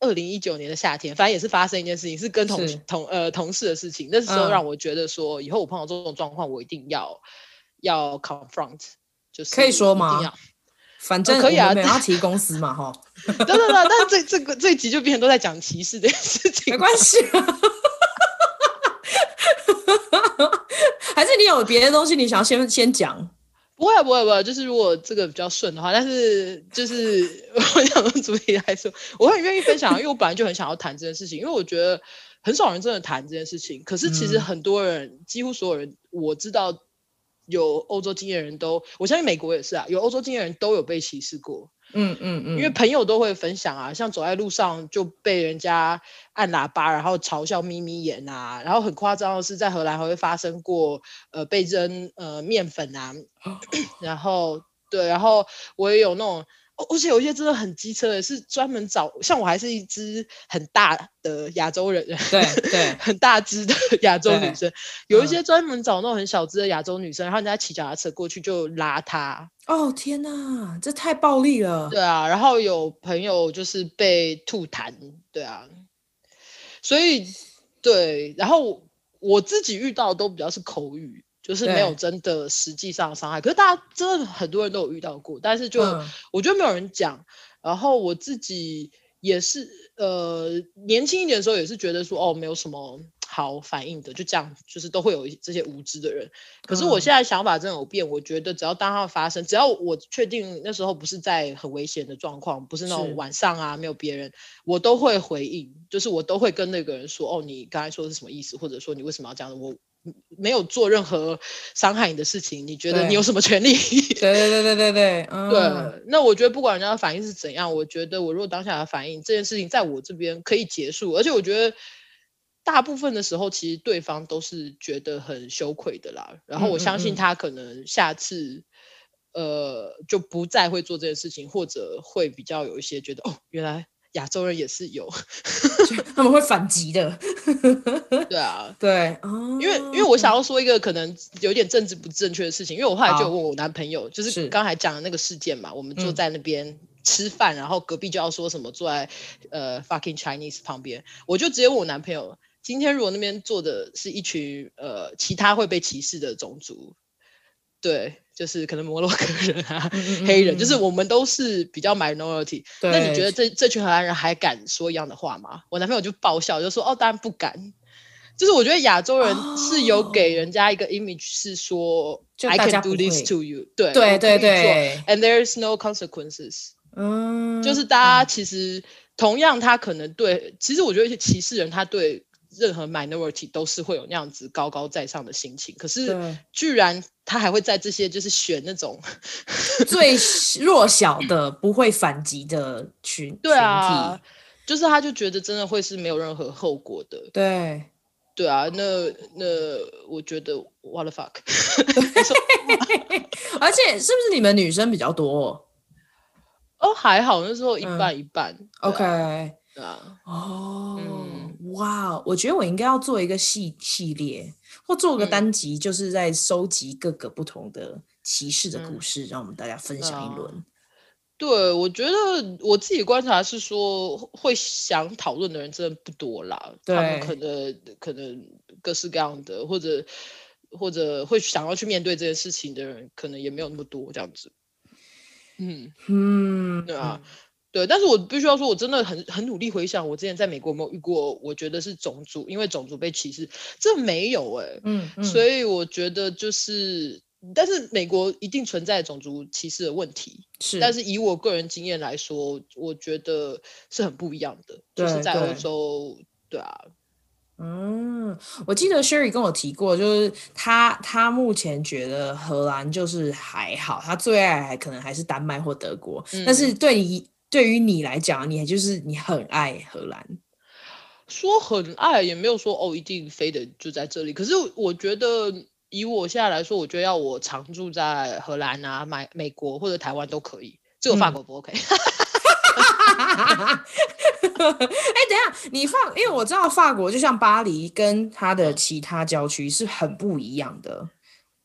二零一九年的夏天，反正也是发生一件事情，是跟同同呃同事的事情。那时候让我觉得说，以后我碰到这种状况，我一定要要 confront，就是可以说吗？反正可以啊，要提公司嘛，哈。对对对，但这这个这一集就变成都在讲歧视这件事情，没关系啊。还是你有别的东西，你想要先先讲？不会不会不会，就是如果这个比较顺的话，但是就是 我想从主题来说，我很愿意分享，因为我本来就很想要谈这件事情，因为我觉得很少人真的谈这件事情。可是其实很多人，嗯、几乎所有人，我知道有欧洲经验的人都，我相信美国也是啊，有欧洲经验的人都有被歧视过。嗯嗯嗯，因为朋友都会分享啊，像走在路上就被人家按喇叭，然后嘲笑眯眯眼啊，然后很夸张的是在荷兰还会发生过，呃，被扔呃面粉啊，然后对，然后我也有那种。而且有一些真的很机车的，是专门找像我还是一只很大的亚洲人，对 对，很大只的 亚洲女生。有一些专门找那种很小只的亚洲女生，然后人家骑脚踏车过去就拉她。哦天哪，这太暴力了。对啊，然后有朋友就是被吐痰，对啊，所以对，然后我自己遇到的都比较是口语。就是没有真的实际上伤害，可是大家真的很多人都有遇到过，但是就、嗯、我觉得没有人讲。然后我自己也是，呃，年轻一点的时候也是觉得说，哦，没有什么好反应的，就这样，就是都会有这些无知的人。可是我现在想法真的有变，我觉得只要当它发生，只要我确定那时候不是在很危险的状况，不是那种晚上啊没有别人，我都会回应，就是我都会跟那个人说，哦，你刚才说的是什么意思，或者说你为什么要这样我。没有做任何伤害你的事情，你觉得你有什么权利？对对对对对对，嗯、对。那我觉得不管人家的反应是怎样，我觉得我如果当下的反应，这件事情在我这边可以结束。而且我觉得大部分的时候，其实对方都是觉得很羞愧的啦。然后我相信他可能下次，呃就不再会做这件事情，或者会比较有一些觉得哦，原来亚洲人也是有，他们会反击的。对啊，对，因为因为我想要说一个可能有点政治不正确的事情，因为我后来就问我男朋友，就是刚才讲的那个事件嘛，我们坐在那边。嗯吃饭，然后隔壁就要说什么坐在呃 fucking Chinese 旁边，我就直接问我男朋友，今天如果那边坐的是一群呃其他会被歧视的种族，对，就是可能摩洛哥人啊、嗯嗯嗯黑人，就是我们都是比较 minority，那你觉得这这群荷兰人还敢说一样的话吗？我男朋友就爆笑，就说哦，当然不敢。就是我觉得亚洲人是有给人家一个 image，是说、哦、I can do this to you，对对对对，and there is no consequences。嗯，就是大家其实同样，他可能对，其实我觉得一些歧视人，他对任何 minority 都是会有那样子高高在上的心情。可是，居然他还会在这些就是选那种最弱小的、不会反击的群 对啊，就是他就觉得真的会是没有任何后果的。对，对啊，那那我觉得 what the fuck，而且是不是你们女生比较多？哦，还好，那时候一半一半。OK，对啊。哦，嗯，wow, 我觉得我应该要做一个系系列，或做个单集，就是在收集各个不同的歧视的故事，嗯、让我们大家分享一轮、啊。对，我觉得我自己观察是说，会想讨论的人真的不多啦。对，他们可能可能各式各样的，或者或者会想要去面对这件事情的人，可能也没有那么多这样子。嗯嗯，对啊，对，但是我必须要说，我真的很很努力回想，我之前在美国有没有遇过，我觉得是种族，因为种族被歧视，这没有哎、欸，嗯，嗯，所以我觉得就是，但是美国一定存在种族歧视的问题，是，但是以我个人经验来说，我觉得是很不一样的，就是在欧洲，对，对啊。嗯，我记得 Sherry 跟我提过，就是他他目前觉得荷兰就是还好，他最爱还可能还是丹麦或德国。嗯、但是对于对于你来讲，你就是你很爱荷兰，说很爱也没有说哦，一定非得就在这里。可是我觉得以我现在来说，我觉得要我常住在荷兰啊、美美国或者台湾都可以，只有法国不 OK。嗯 哎、欸，等一下，你法，因为我知道法国就像巴黎跟它的其他郊区是很不一样的，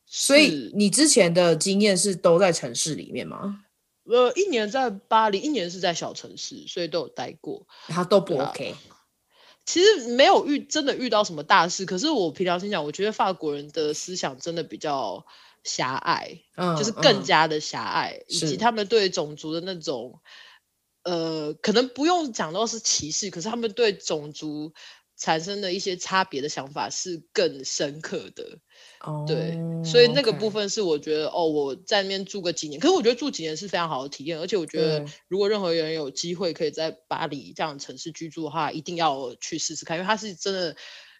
所以你之前的经验是都在城市里面吗？呃，一年在巴黎，一年是在小城市，所以都有待过，然后都不 OK。其实没有遇真的遇到什么大事，可是我平常心讲，我觉得法国人的思想真的比较狭隘，嗯，就是更加的狭隘，嗯、以及他们对种族的那种。呃，可能不用讲到是歧视，可是他们对种族产生的一些差别的想法是更深刻的。哦，对，所以那个部分是我觉得.哦，我在那边住个几年，可是我觉得住几年是非常好的体验，而且我觉得如果任何人有机会可以在巴黎这样的城市居住的话，一定要去试试看，因为它是真的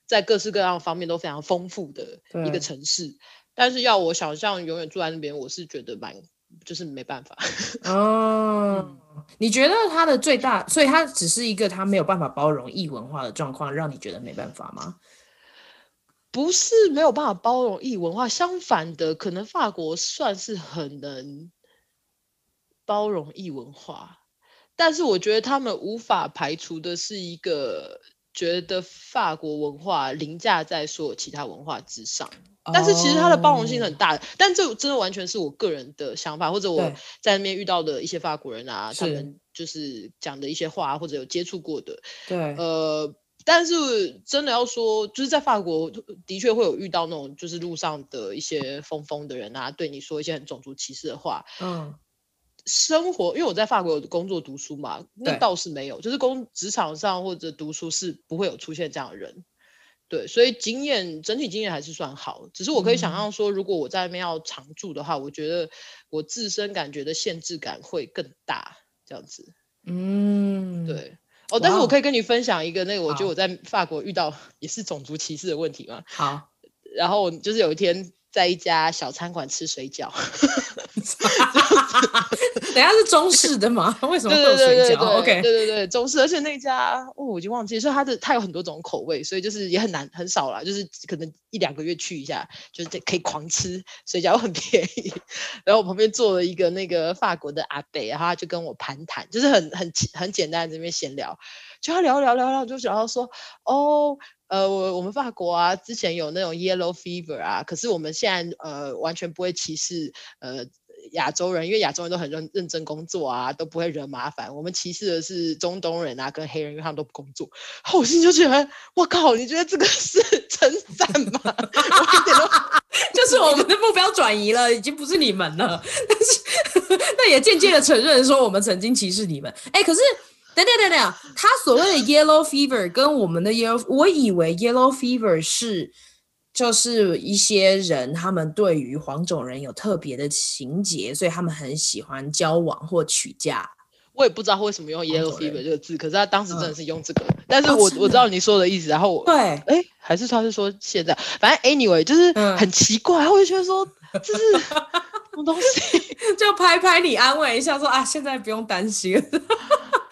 在各式各样方面都非常丰富的一个城市。但是要我想象永远住在那边，我是觉得蛮。就是没办法哦。你觉得它的最大，所以它只是一个它没有办法包容异文化的状况，让你觉得没办法吗？不是没有办法包容异文化，相反的，可能法国算是很能包容异文化，但是我觉得他们无法排除的是一个觉得法国文化凌驾在所有其他文化之上。但是其实它的包容性很大的，oh. 但这真的完全是我个人的想法，或者我在那边遇到的一些法国人啊，他们就是讲的一些话，或者有接触过的。对，呃，但是真的要说，就是在法国的确会有遇到那种就是路上的一些疯疯的人啊，对你说一些很种族歧视的话。嗯，生活，因为我在法国有工作读书嘛，那倒是没有，就是工职场上或者读书是不会有出现这样的人。对，所以经验整体经验还是算好，只是我可以想象说，如果我在那边要常住的话，嗯，我觉得我自身感觉的限制感会更大，这样子。嗯，对。哦，但是我可以跟你分享一个那个，我觉得我在法国遇到也是种族歧视的问题嘛。好，然后就是有一天在一家小餐馆吃水饺，等下是中式的吗？为什么会有水饺？OK，对对对，中式，而且那家哦，我已经忘记，所以它的它有很多种口味，所以就是也很难很少啦，就是可能一两个月去一下，就是可以狂吃水饺，很便宜。然后我旁边坐了一个那个法国的阿伯，然后他就跟我攀谈，就是很很很简单的这边闲聊，就他聊聊聊聊，就然后说哦。呃，我我们法国啊，之前有那种 yellow fever 啊，可是我们现在呃完全不会歧视呃亚洲人，因为亚洲人都很认认真工作啊，都不会惹麻烦。我们歧视的是中东人啊，跟黑人，因为他们都不工作。我心就觉得，我靠，你觉得这个是 称赞吗？我一点都 就是我们的目标转移了，已经不是你们了。但 是那也间接的承认说我们曾经歧视你们。哎、可是。等等等等，他所谓的 yellow fever 跟我们的 yellow，我以为 yellow fever 是就是一些人他们对于黄种人有特别的情结，所以他们很喜欢交往或娶嫁。我也不知道为什么用 yellow fever 这个字，可是他当时真的是用这个。嗯、但是我、哦、我知道你说的意思，然后我对，哎，还是他是说现在，反正 anyway 就是很奇怪，我就觉得说这是什么东西，就拍拍你安慰一下说，说啊，现在不用担心。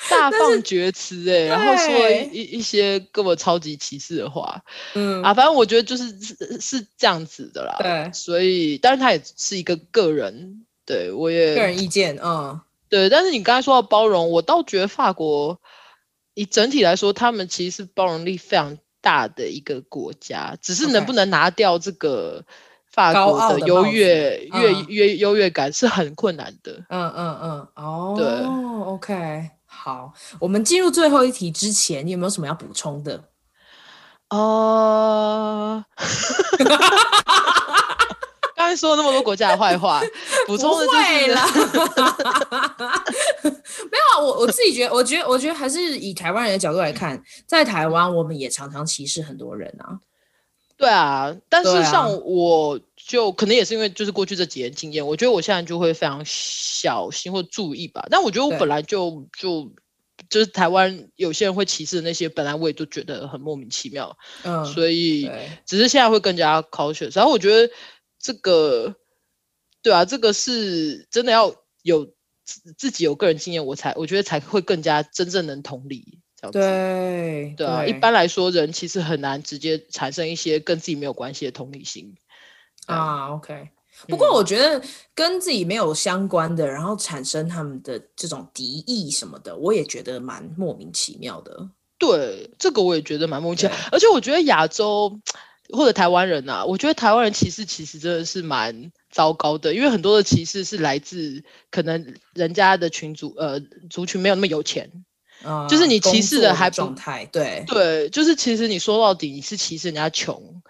大放厥词哎，然后说了一一些跟我超级歧视的话，嗯。啊，反正我觉得就是是是这样子的啦，对，所以当然他也是一个个人，对我也个人意见，嗯，对，但是你刚才说到包容，我倒觉得法国以整体来说，他们其实是包容力非常大的一个国家，只是能不能拿掉这个法国的优越越越优越感是很困难的，嗯嗯嗯，哦，对，OK。好，我们进入最后一题之前，你有没有什么要补充的？哦、uh... 刚才说了那么多国家的坏话，补充的就是了。没有啊，我我自己觉得，我觉得，我觉得还是以台湾人的角度来看，在台湾我们也常常歧视很多人啊。对啊，但是像我就可能也是因为就是过去这几年经验，我觉得我现在就会非常小心或注意吧。但我觉得我本来就就就是台湾有些人会歧视的那些，本来我也都觉得很莫名其妙。嗯，所以只是现在会更加 cautious。然后我觉得这个，对啊，这个是真的要有自己有个人经验，我才我觉得才会更加真正能同理。对对啊，一般来说，人其实很难直接产生一些跟自己没有关系的同理心啊。OK，不过我觉得跟自己没有相关的，然后产生他们的这种敌意什么的，我也觉得蛮莫名其妙的。对，这个我也觉得蛮莫名其妙。而且我觉得亚洲或者台湾人啊，我觉得台湾人歧视其实真的是蛮糟糕的，因为很多的歧视是来自可能人家的群组呃族群没有那么有钱。嗯、就是你歧视的还状态，对对，就是其实你说到底你是歧视人家穷，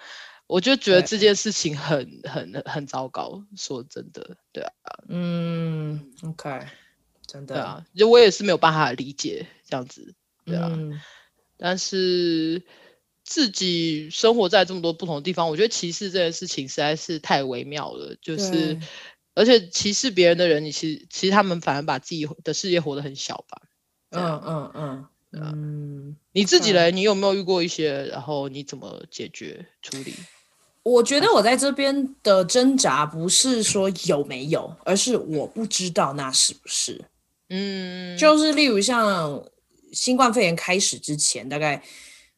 我就觉得这件事情很很很糟糕。说真的，对啊，嗯，OK，真的，对啊，就我也是没有办法理解这样子，对啊，嗯、但是自己生活在这么多不同的地方，我觉得歧视这件事情实在是太微妙了，就是而且歧视别人的人，你其实其实他们反而把自己的世界活得很小吧。嗯嗯嗯嗯，你自己嘞？你有没有遇过一些？然后你怎么解决处理？我觉得我在这边的挣扎不是说有没有，而是我不知道那是不是。嗯，就是例如像新冠肺炎开始之前，大概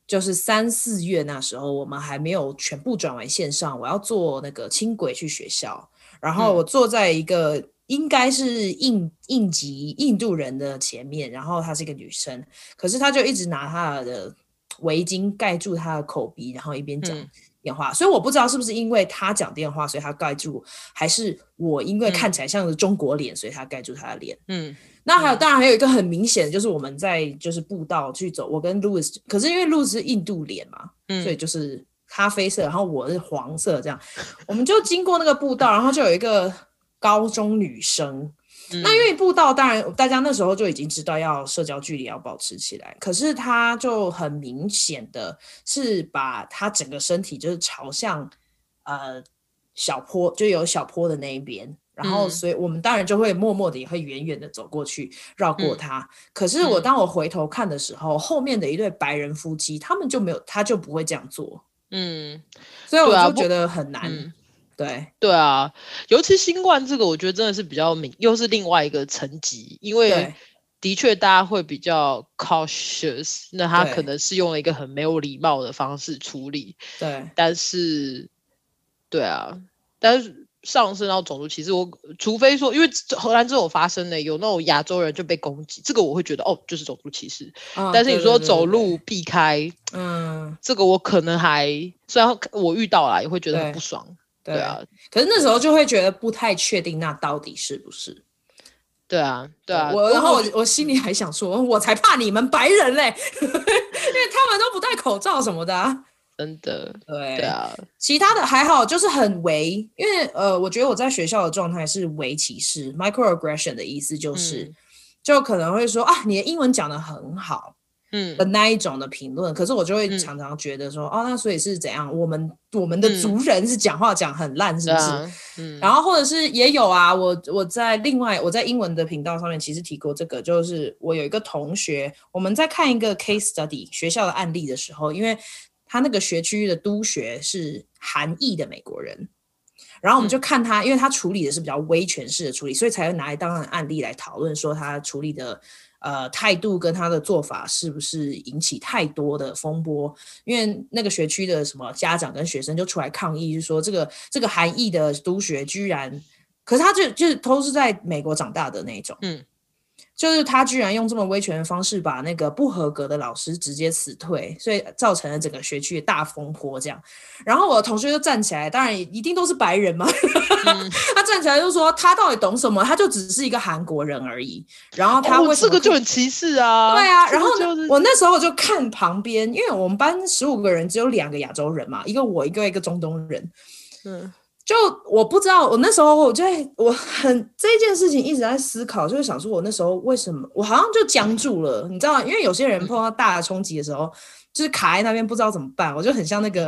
就是三四月那时候，我们还没有全部转为线上，我要坐那个轻轨去学校，然后我坐在一个。应该是印印籍印度人的前面，然后她是一个女生，可是她就一直拿她的围巾盖住她的口鼻，然后一边讲电话，嗯，所以我不知道是不是因为她讲电话，所以她盖住，还是我因为看起来像是中国脸，所以她盖住她的脸。嗯，那还有，当然还有一个很明显的，就是我们在就是步道去走，我跟 Louis，，可是因为 Louis 是印度脸嘛，嗯，所以就是咖啡色，然后我是黄色，这样，我们就经过那个步道，然后就有一个。高中女生，那因为步道，当然大家那时候就已经知道要社交距离要保持起来，可是他就很明显的是把他整个身体就是朝向呃小坡，就有小坡的那一边，然后所以我们当然就会默默的也会远远的走过去绕过她。可是我当我回头看的时候，后面的一对白人夫妻，他们就没有，他就不会这样做。嗯，所以我就觉得很难。对对啊，尤其新冠这个，我觉得真的是比较明，又是另外一个层级，因为的确大家会比较 cautious，那他可能是用了一个很没有礼貌的方式处理。对，但是，对啊，但是。上升到种族歧视，我除非说，因为荷兰这种发生的有那种亚洲人就被攻击，这个我会觉得哦，就是种族歧视。哦、但是你说走路避开，嗯，这个我可能还虽然我遇到了也会觉得很不爽，对，啊。可是那时候就会觉得不太确定，那到底是不是？对啊，对啊。我然后我我心里还想说，我才怕你们白人嘞，因为他们都不戴口罩什么的、啊。真的，对对啊，其他的还好，就是很微，因为呃，我觉得我在学校的状态是微歧视，microaggression 的意思就是，嗯、就可能会说啊，你的英文讲的很好，嗯的那一种的评论，可是我就会常常觉得说，嗯、哦，那所以是怎样？我们我们的族人是讲话讲很烂，是不是？嗯，嗯然后或者是也有啊，我我在另外我在英文的频道上面其实提过这个，就是我有一个同学，我们在看一个 case study 学校的案例的时候，因为。他那个学区的督学是韩裔的美国人，然后我们就看他，嗯、因为他处理的是比较威权式的处理，所以才会拿来当案例来讨论，说他处理的呃态度跟他的做法是不是引起太多的风波？因为那个学区的什么家长跟学生就出来抗议，就说这个这个含义的督学居然，可是他就就是都是在美国长大的那种，嗯。就是他居然用这么威权的方式把那个不合格的老师直接辞退，所以造成了整个学区的大风波。这样，然后我的同学就站起来，当然一定都是白人嘛。嗯、他站起来就说：“他到底懂什么？他就只是一个韩国人而已。”然后他为什么、哦、这个就很歧视啊？对啊。然后我那时候就看旁边，因为我们班十五个人只有两个亚洲人嘛，一个我，一个一个中东人。嗯。就我不知道，我那时候我就我很这件事情一直在思考，就是想说，我那时候为什么我好像就僵住了，你知道吗？因为有些人碰到大的冲击的时候，就是卡在那边不知道怎么办，我就很像那个，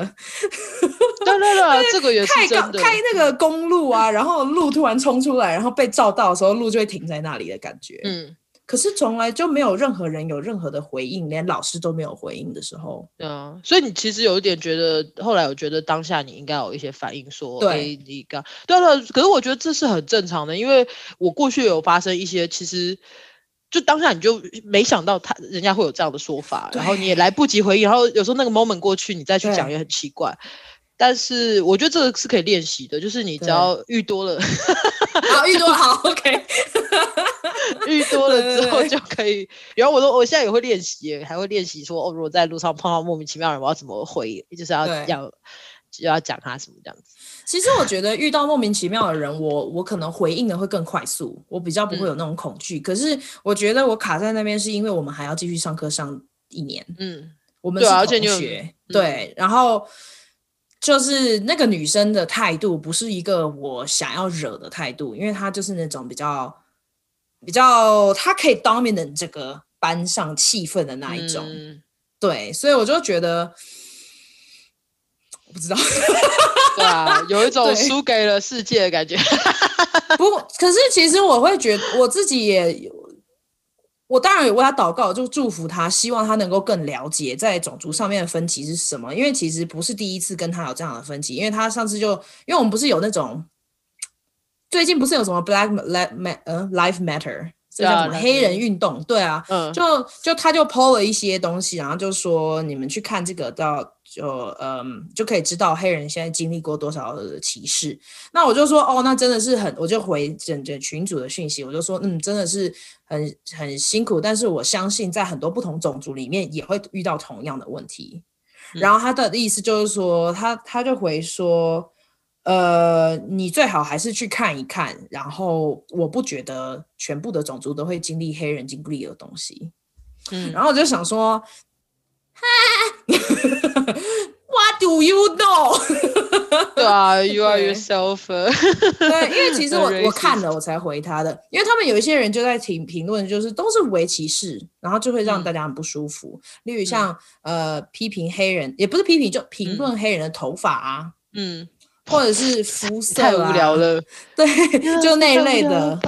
对对对，这个也是真的，开那个公路啊，然后路突然冲出来，然后被照到的时候，路就会停在那里的感觉，嗯。可是从来就没有任何人有任何的回应，连老师都没有回应的时候，对啊，所以你其实有一点觉得，后来我觉得当下你应该有一些反应，说，对，欸、你刚，对了，可是我觉得这是很正常的，因为我过去有发生一些，其实就当下你就没想到他人家会有这样的说法，然后你也来不及回应，然后有时候那个 moment 过去，你再去讲也很奇怪。但是我觉得这个是可以练习的，就是你只要遇多了，好，遇多了好，OK。遇多了之后就可以，然后我说我现在也会练习，还会练习说哦，如果在路上碰到莫名其妙的人，我要怎么回？就是要要就要讲他什么这样子。其实我觉得遇到莫名其妙的人，我我可能回应的会更快速，我比较不会有那种恐惧。嗯、可是我觉得我卡在那边，是因为我们还要继续上课上一年。嗯，我们是同学，对，对，然后就是那个女生的态度不是一个我想要惹的态度，因为她就是那种比较。比较，她可以 dominate 这个班上气氛的那一种，嗯、对，所以我就觉得，我不知道，对啊，有一 种输给了世界的感觉。不过，可是其实我会觉得，我自己也，我当然有为他祷告，就祝福他，希望他能够更了解在种族上面的分歧是什么。因为其实不是第一次跟他有这样的分歧，因为他上次就，因为我们不是有那种。最近不是有什么 Black Life 呃 Life Matter 这叫什么黑人运动？对啊，嗯、就就他就 PO 了一些东西，然后就说你们去看这个到就嗯就可以知道黑人现在经历过多少的歧视。那我就说哦，那真的是很，我就回整整群组的讯息，我就说嗯，真的是很很辛苦，但是我相信在很多不同种族里面也会遇到同样的问题。嗯、然后他的意思就是说，他他就回说。呃，你最好还是去看一看。然后，我不觉得全部的种族都会经历黑人经历的东西。嗯，然后我就想说，哈，What do you know？对啊，You are yourself。对，因为其实我我看了我才回他的，因为他们有一些人就在评评论，就是都是微歧视，然后就会让大家很不舒服。嗯、例如像、嗯、呃批评黑人，也不是批评，就评论黑人的头发啊，嗯。或者是肤 色啊，太无聊了。对，就那一类的，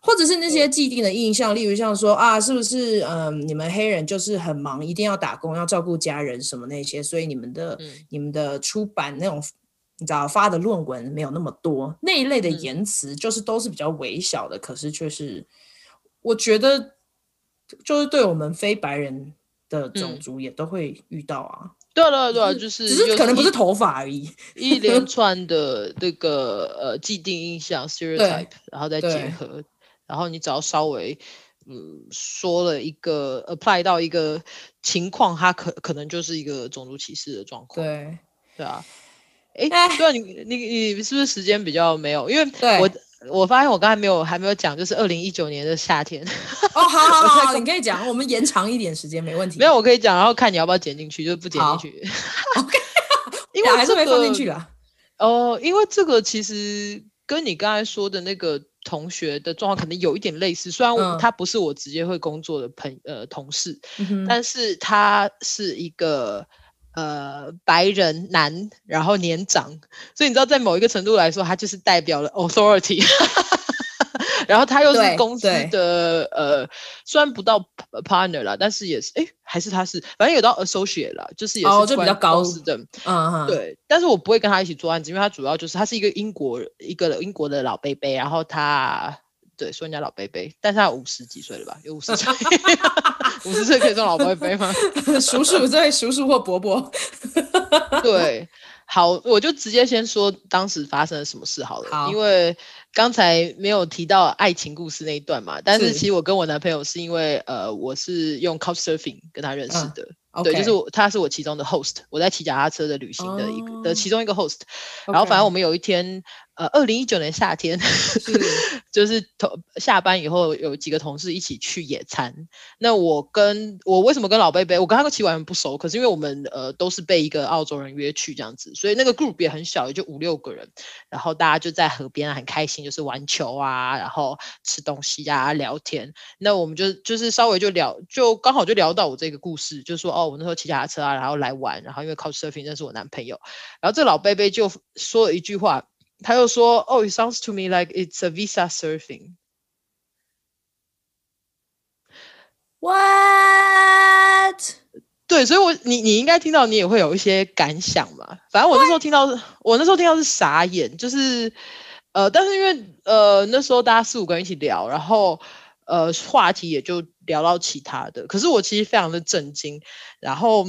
或者是那些既定的印象，例如像说啊，是不是嗯，你们黑人就是很忙，一定要打工，要照顾家人什么那些，所以你们的、嗯、你们的出版那种你知道发的论文没有那么多，那一类的言辞就是都是比较微小的，嗯、可是却是我觉得就是对我们非白人的种族也都会遇到啊。嗯、对对对，就是只是可能不是头发而已，一连串的这个呃既定印象 stereotype，然后再结合，然后你只要稍微嗯说了一个 apply 到一个情况，它可可能就是一个种族歧视的状况。对对啊。哎，对啊，你你你是不是时间比较没有？因为我我发现我刚才没有还没有讲，就是二零一九年的夏天。哦，好好好，你可以讲，我们延长一点时间没问题。没有，我可以讲，然后看你要不要剪进去，就是不剪进去。OK，因为还是没放进去啊。哦，因为这个其实跟你刚才说的那个同学的状况可能有一点类似，虽然他不是我直接会工作的朋呃同事，但是他是一个。呃，白人男，然后年长，所以你知道，在某一个程度来说，他就是代表了 authority，然后他又是公司的呃，虽然不到 partner 啦，但是也是，哎，还是他是，反正有到 associate 啦，就是也是、哦、就比较高的，嗯哼，对，但是我不会跟他一起做案子，因为他主要就是他是一个英国一个英国的老伯伯，然后他。对，说人家老伯伯，但是他五十几岁了吧？有五十岁，五十岁可以做老伯伯吗？叔叔对，叔叔或伯伯。对，好，我就直接先说当时发生了什么事好了，好，因为刚才没有提到爱情故事那一段嘛。但是其实我跟我男朋友是因为呃，我是用 Couchsurfing 跟他认识的。嗯 Okay. 对，就是我，他是我其中的 host，我在骑脚踏车的旅行的一个、oh. 的其中一个 host，然后反正我们有一天。呃，二零一九年夏天，是 就是同下班以后有几个同事一起去野餐。那我跟我为什么跟老贝贝？我跟他们其实完全不熟，可是因为我们呃都是被一个澳洲人约去这样子，所以那个 group 也很小，也就五六个人。然后大家就在河边很开心，就是玩球啊，然后吃东西啊，聊天。那我们就就是稍微就聊，就刚好就聊到我这个故事，就说哦，我那时候骑脚踏车啊，然后来玩，然后因为 Couchsurfing 认识我男朋友，然后这老贝贝就说了一句话。他又说：“哦、oh,，it sounds to me like it's a visa surfing。” What？对，所以我你你应该听到，你也会有一些感想嘛。反正我那时候听到，我那时候听到是傻眼，就是呃，但是因为呃那时候大家四五个人一起聊，然后呃话题也就聊到其他的。可是我其实非常的震惊，然后。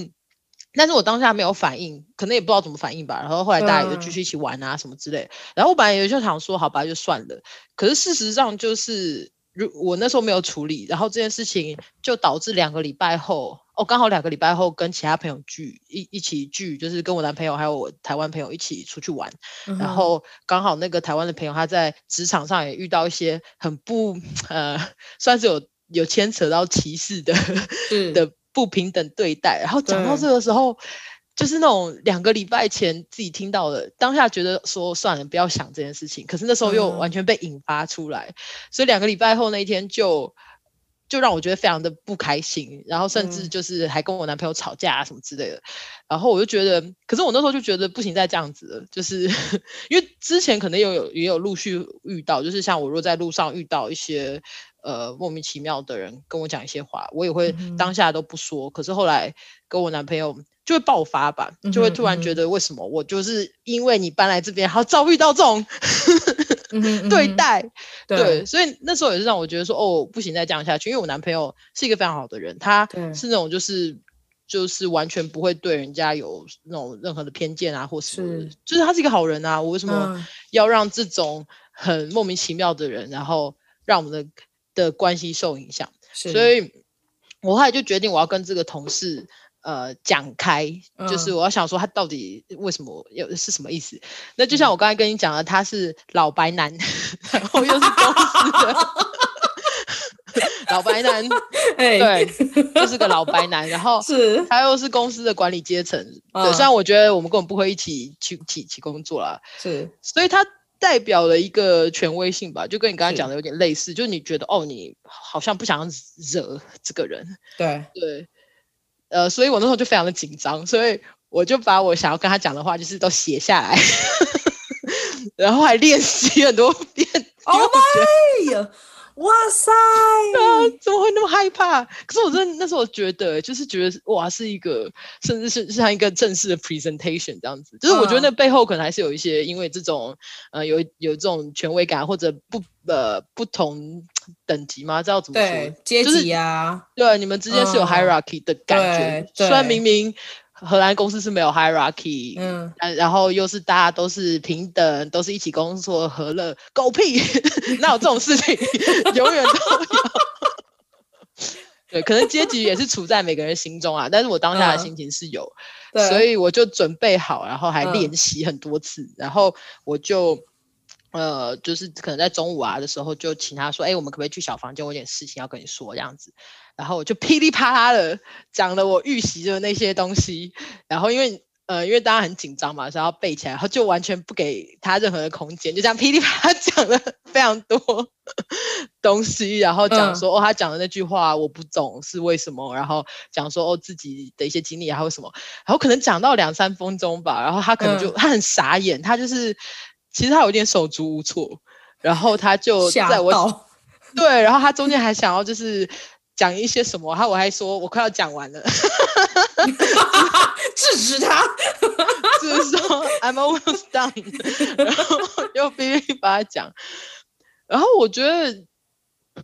但是我当下没有反应，可能也不知道怎么反应吧。然后后来大家也就继续一起玩啊什么之类。然后我本来也就想说，好吧，就算了。可是事实上就是，如我那时候没有处理，然后这件事情就导致两个礼拜后，哦，刚好两个礼拜后跟其他朋友聚一一起聚，就是跟我男朋友还有我台湾朋友一起出去玩。嗯、然后刚好那个台湾的朋友他在职场上也遇到一些很不呃，算是有有牵扯到歧视的的。不平等对待，然后讲到这个时候，就是那种两个礼拜前自己听到的，当下觉得说算了，不要想这件事情。可是那时候又完全被引发出来，嗯、所以两个礼拜后那一天就就让我觉得非常的不开心，然后甚至就是还跟我男朋友吵架啊什么之类的。然后我就觉得，可是我那时候就觉得不行，再这样子了，就是 因为之前可能有有也有陆续遇到，就是像我若在路上遇到一些。呃，莫名其妙的人跟我讲一些话，我也会当下都不说。嗯、可是后来跟我男朋友就会爆发吧，嗯、就会突然觉得为什么我就是因为你搬来这边，还要遭遇到这种 对待，嗯、对，对，所以那时候也是让我觉得说，哦，不行，再这样下去。因为我男朋友是一个非常好的人，他是那种就是就是完全不会对人家有那种任何的偏见啊，或什么，是就是他是一个好人啊。我为什么要让这种很莫名其妙的人，然后让我们的的关系受影响，所以我后来就决定我要跟这个同事呃讲开，嗯、就是我要想说他到底为什么有是什么意思？那就像我刚才跟你讲的，他是老白男，然后又是公司的 老白男，对，就是个老白男，然后是。他又是公司的管理阶层，嗯、对，虽然我觉得我们根本不会一起去一起，一起工作啦，是，所以他。代表了一个权威性吧，就跟你刚才讲的有点类似，是就是你觉得哦，你好像不想惹这个人，对 对，呃，所以我那时候就非常的紧张，所以我就把我想要跟他讲的话，就是都写下来，然后还练习很多 遍。Oh my！哇塞！啊，怎么会那么害怕？可是我真的那时候觉得，就是觉得哇，是一个，甚至是像一个正式的 presentation 这样子。就是我觉得那背后可能还是有一些，因为这种呃，有有这种权威感，或者不呃不同等级吗？知道怎么说？阶级啊，就是、对，你们之间是有 hierarchy 的感觉。虽然明明。荷兰公司是没有 hierarchy，嗯，然后又是大家都是平等，都是一起工作，和乐，狗屁，哪有这种事情？永远都有。对，可能阶级也是处在每个人心中啊，但是我当下的心情是有，嗯、所以我就准备好，然后还练习很多次，嗯、然后我就。呃，就是可能在中午啊的时候，就请他说：“哎、欸，我们可不可以去小房间？我有点事情要跟你说，这样子。”然后我就噼里啪啦的讲了我预习的那些东西。然后因为呃，因为大家很紧张嘛，所以要背起来，然后就完全不给他任何的空间，就这样噼里啪啦讲了 非常多 东西。然后讲说、嗯、哦，他讲的那句话我不懂是为什么。然后讲说哦，自己的一些经历还有什么。然后可能讲到两三分钟吧，然后他可能就、嗯、他很傻眼，他就是。其实他有点手足无措，然后他就在我到。对，然后他中间还想要就是讲一些什么，然后我还说我快要讲完了，制止他，就是说 I'm almost done，然后又必须把他讲，然后我觉得。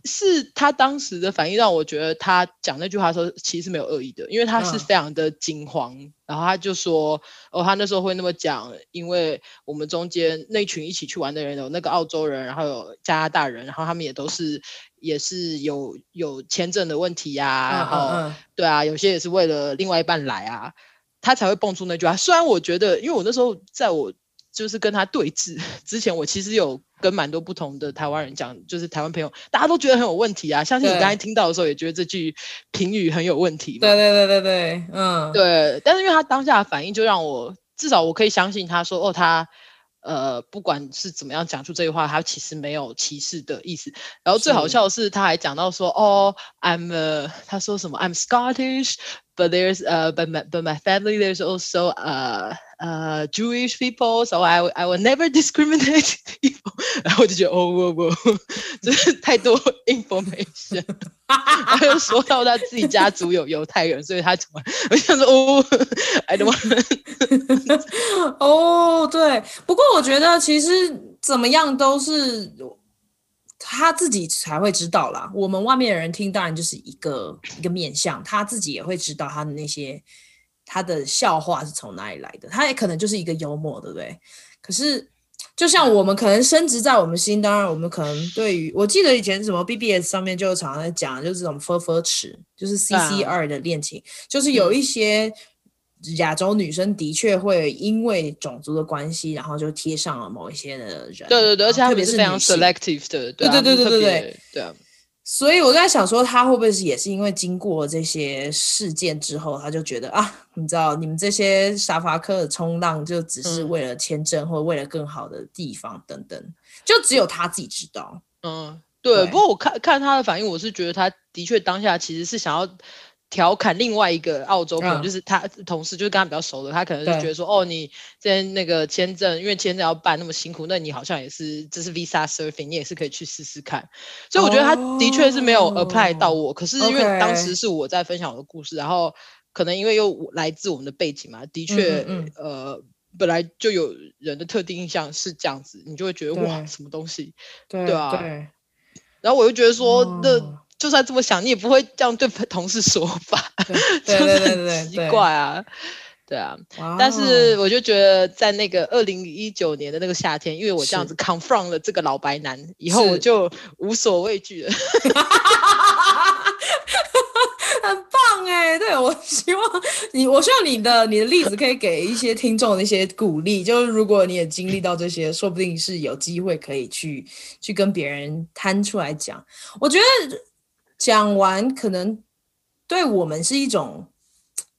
是他当时的反应让我觉得他讲那句话的时候其实是没有恶意的，因为他是非常的惊慌，嗯、然后他就说哦，他那时候会那么讲，因为我们中间那群一起去玩的人有那个澳洲人，然后有加拿大人，然后他们也都是也是有有签证的问题呀、啊，然后、对啊，有些也是为了另外一半来啊，他才会蹦出那句话。虽然我觉得，因为我那时候在我就是跟他对峙之前，我其实有。跟蛮多不同的台湾人讲，就是台湾朋友，大家都觉得很有问题啊。相信你刚才听到的时候，也觉得这句评语很有问题。对对对对对，嗯，对。但是因为他当下的反应，就让我至少我可以相信他说，哦，他呃，不管是怎么样讲出这句话，他其实没有歧视的意思。然后最好笑的是，他还讲到说，哦，I'm，、uh, 他说什么，I'm Scottish，but there's，呃、uh,，but my but my family there's also，呃。呃、uh,，Jewish people，so I I will never discriminate people。然后我就觉得，哦不不，这是太多 information。他又说到他自己家族有犹太人，所以他怎么？我想说，哦，I don't want。哦，对。不过我觉得其实怎么样都是 他自己才会知道啦。我们外面的人听，当然就是一个一个面相，他自己也会知道他的那些。他的笑话是从哪里来的？他也可能就是一个幽默，对不对？可是，就像我们可能深植在我们心，当然我们可能对于，我记得以前什么 BBS 上面就常常在讲，就是这种 “fur fur 池”，就是 CCR 的恋情，啊、就是有一些亚洲女生的确会因为种族的关系，然后就贴上了某一些的人。对对对，而且特别是非常 selective 的，对、啊、对对对对对对啊。所以我在想说，他会不会是也是因为经过这些事件之后，他就觉得啊，你知道，你们这些沙发客的冲浪就只是为了签证或为了更好的地方等等，就只有他自己知道。嗯，对。对，不过我看看他的反应，我是觉得他的确当下其实是想要。调侃另外一个澳洲朋友，嗯、就是他同事，就是跟他比较熟的，他可能就觉得说，哦，你之前那个签证，因为签证要办那么辛苦，那你好像也是，这是 visa surfing，你也是可以去试试看。所以我觉得他的确是没有 apply 到我，哦、可是因为当时是我在分享我的故事然后可能因为又来自我们的背景嘛，的确，嗯嗯呃，本来就有人的特定印象是这样子，你就会觉得哇，什么东西，对，对啊，对。然后我就觉得说，那、哦。就算这么想，你也不会这样对同事说吧？对对对对，奇怪啊，对啊。但是我就觉得，在那个二零一九年的那个夏天，因为我这样子 confront 了这个老白男，以后我就无所畏惧了。很棒哎，对，我希望你，我希望你的你的例子可以给一些听众的一些鼓励。就是如果你也经历到这些，说不定是有机会可以去去跟别人摊出来讲。我觉得。讲完可能对我们是一种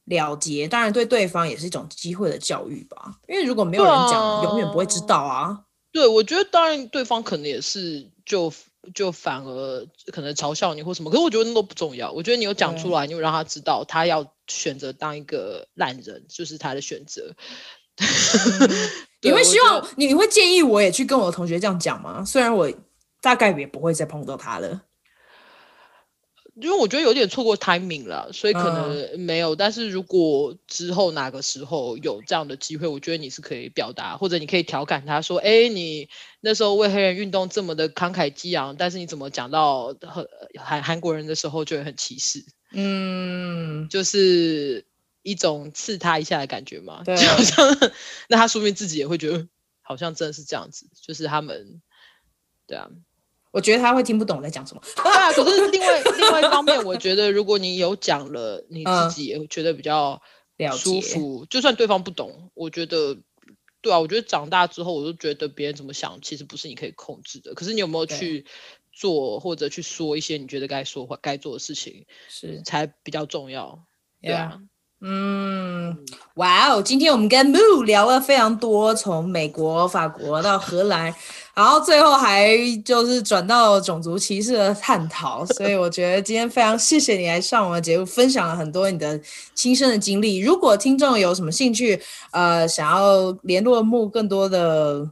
了结，当然对对方也是一种机会的教育吧。因为如果没有人讲，啊、永远不会知道啊。对，我觉得当然对方可能也是就就反而可能嘲笑你或什么，可是我觉得那都不重要。我觉得你有讲出来，你有让他知道他要选择当一个烂人，就是他的选择。嗯、你会希望你你会建议我也去跟我的同学这样讲吗？虽然我。大概也不会再碰到他了。因为我觉得有点错过 timing 了，所以可能没有。嗯、但是如果之后哪个时候有这样的机会，我觉得你是可以表达，或者你可以调侃他说：“哎，你那时候为黑人运动这么的慷慨激昂，但是你怎么讲到韩韩国人的时候就会很歧视？”嗯，就是一种刺他一下的感觉嘛。对，就好像那他说明自己也会觉得好像真的是这样子，就是他们，对啊。我觉得他会听不懂我在讲什么。对啊，可是另外另外一方面，我觉得如果你有讲了，你自己也会觉得比较舒服。嗯、就算对方不懂，我觉得，对啊，我觉得长大之后，我就觉得别人怎么想，其实不是你可以控制的。可是你有没有去做或者去说一些你觉得该说或该做的事情，是才比较重要。对啊。嗯，哇哦！今天我们跟 Moo 聊了非常多，从美国、法国到荷兰，然后最后还就是转到种族歧视的探讨。所以我觉得今天非常谢谢你来上我们的节目，分享了很多你的亲身的经历。如果听众有什么兴趣，呃，想要联络木更多的。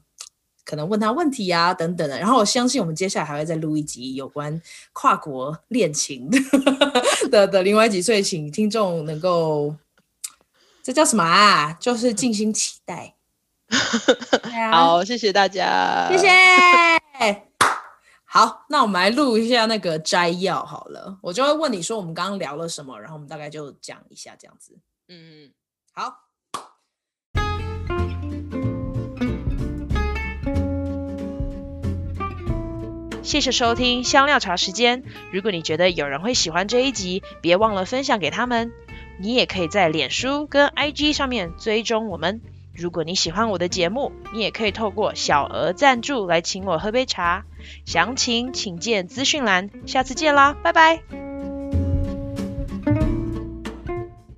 可能问他问题呀、啊，等等的。然后我相信我们接下来还会再录一集有关跨国恋情的，的另外几岁，请听众能够，这叫什么啊？就是静心期待。好，谢谢大家，谢谢。好，那我们来录一下那个摘要好了。我就会问你说我们刚刚聊了什么，然后我们大概就讲一下这样子。嗯，好。谢谢收听香料茶时间。如果你觉得有人会喜欢这一集，别忘了分享给他们。你也可以在脸书跟 IG 上面追踪我们。如果你喜欢我的节目，你也可以透过小额赞助来请我喝杯茶。详情请见资讯栏。下次见啦，拜拜。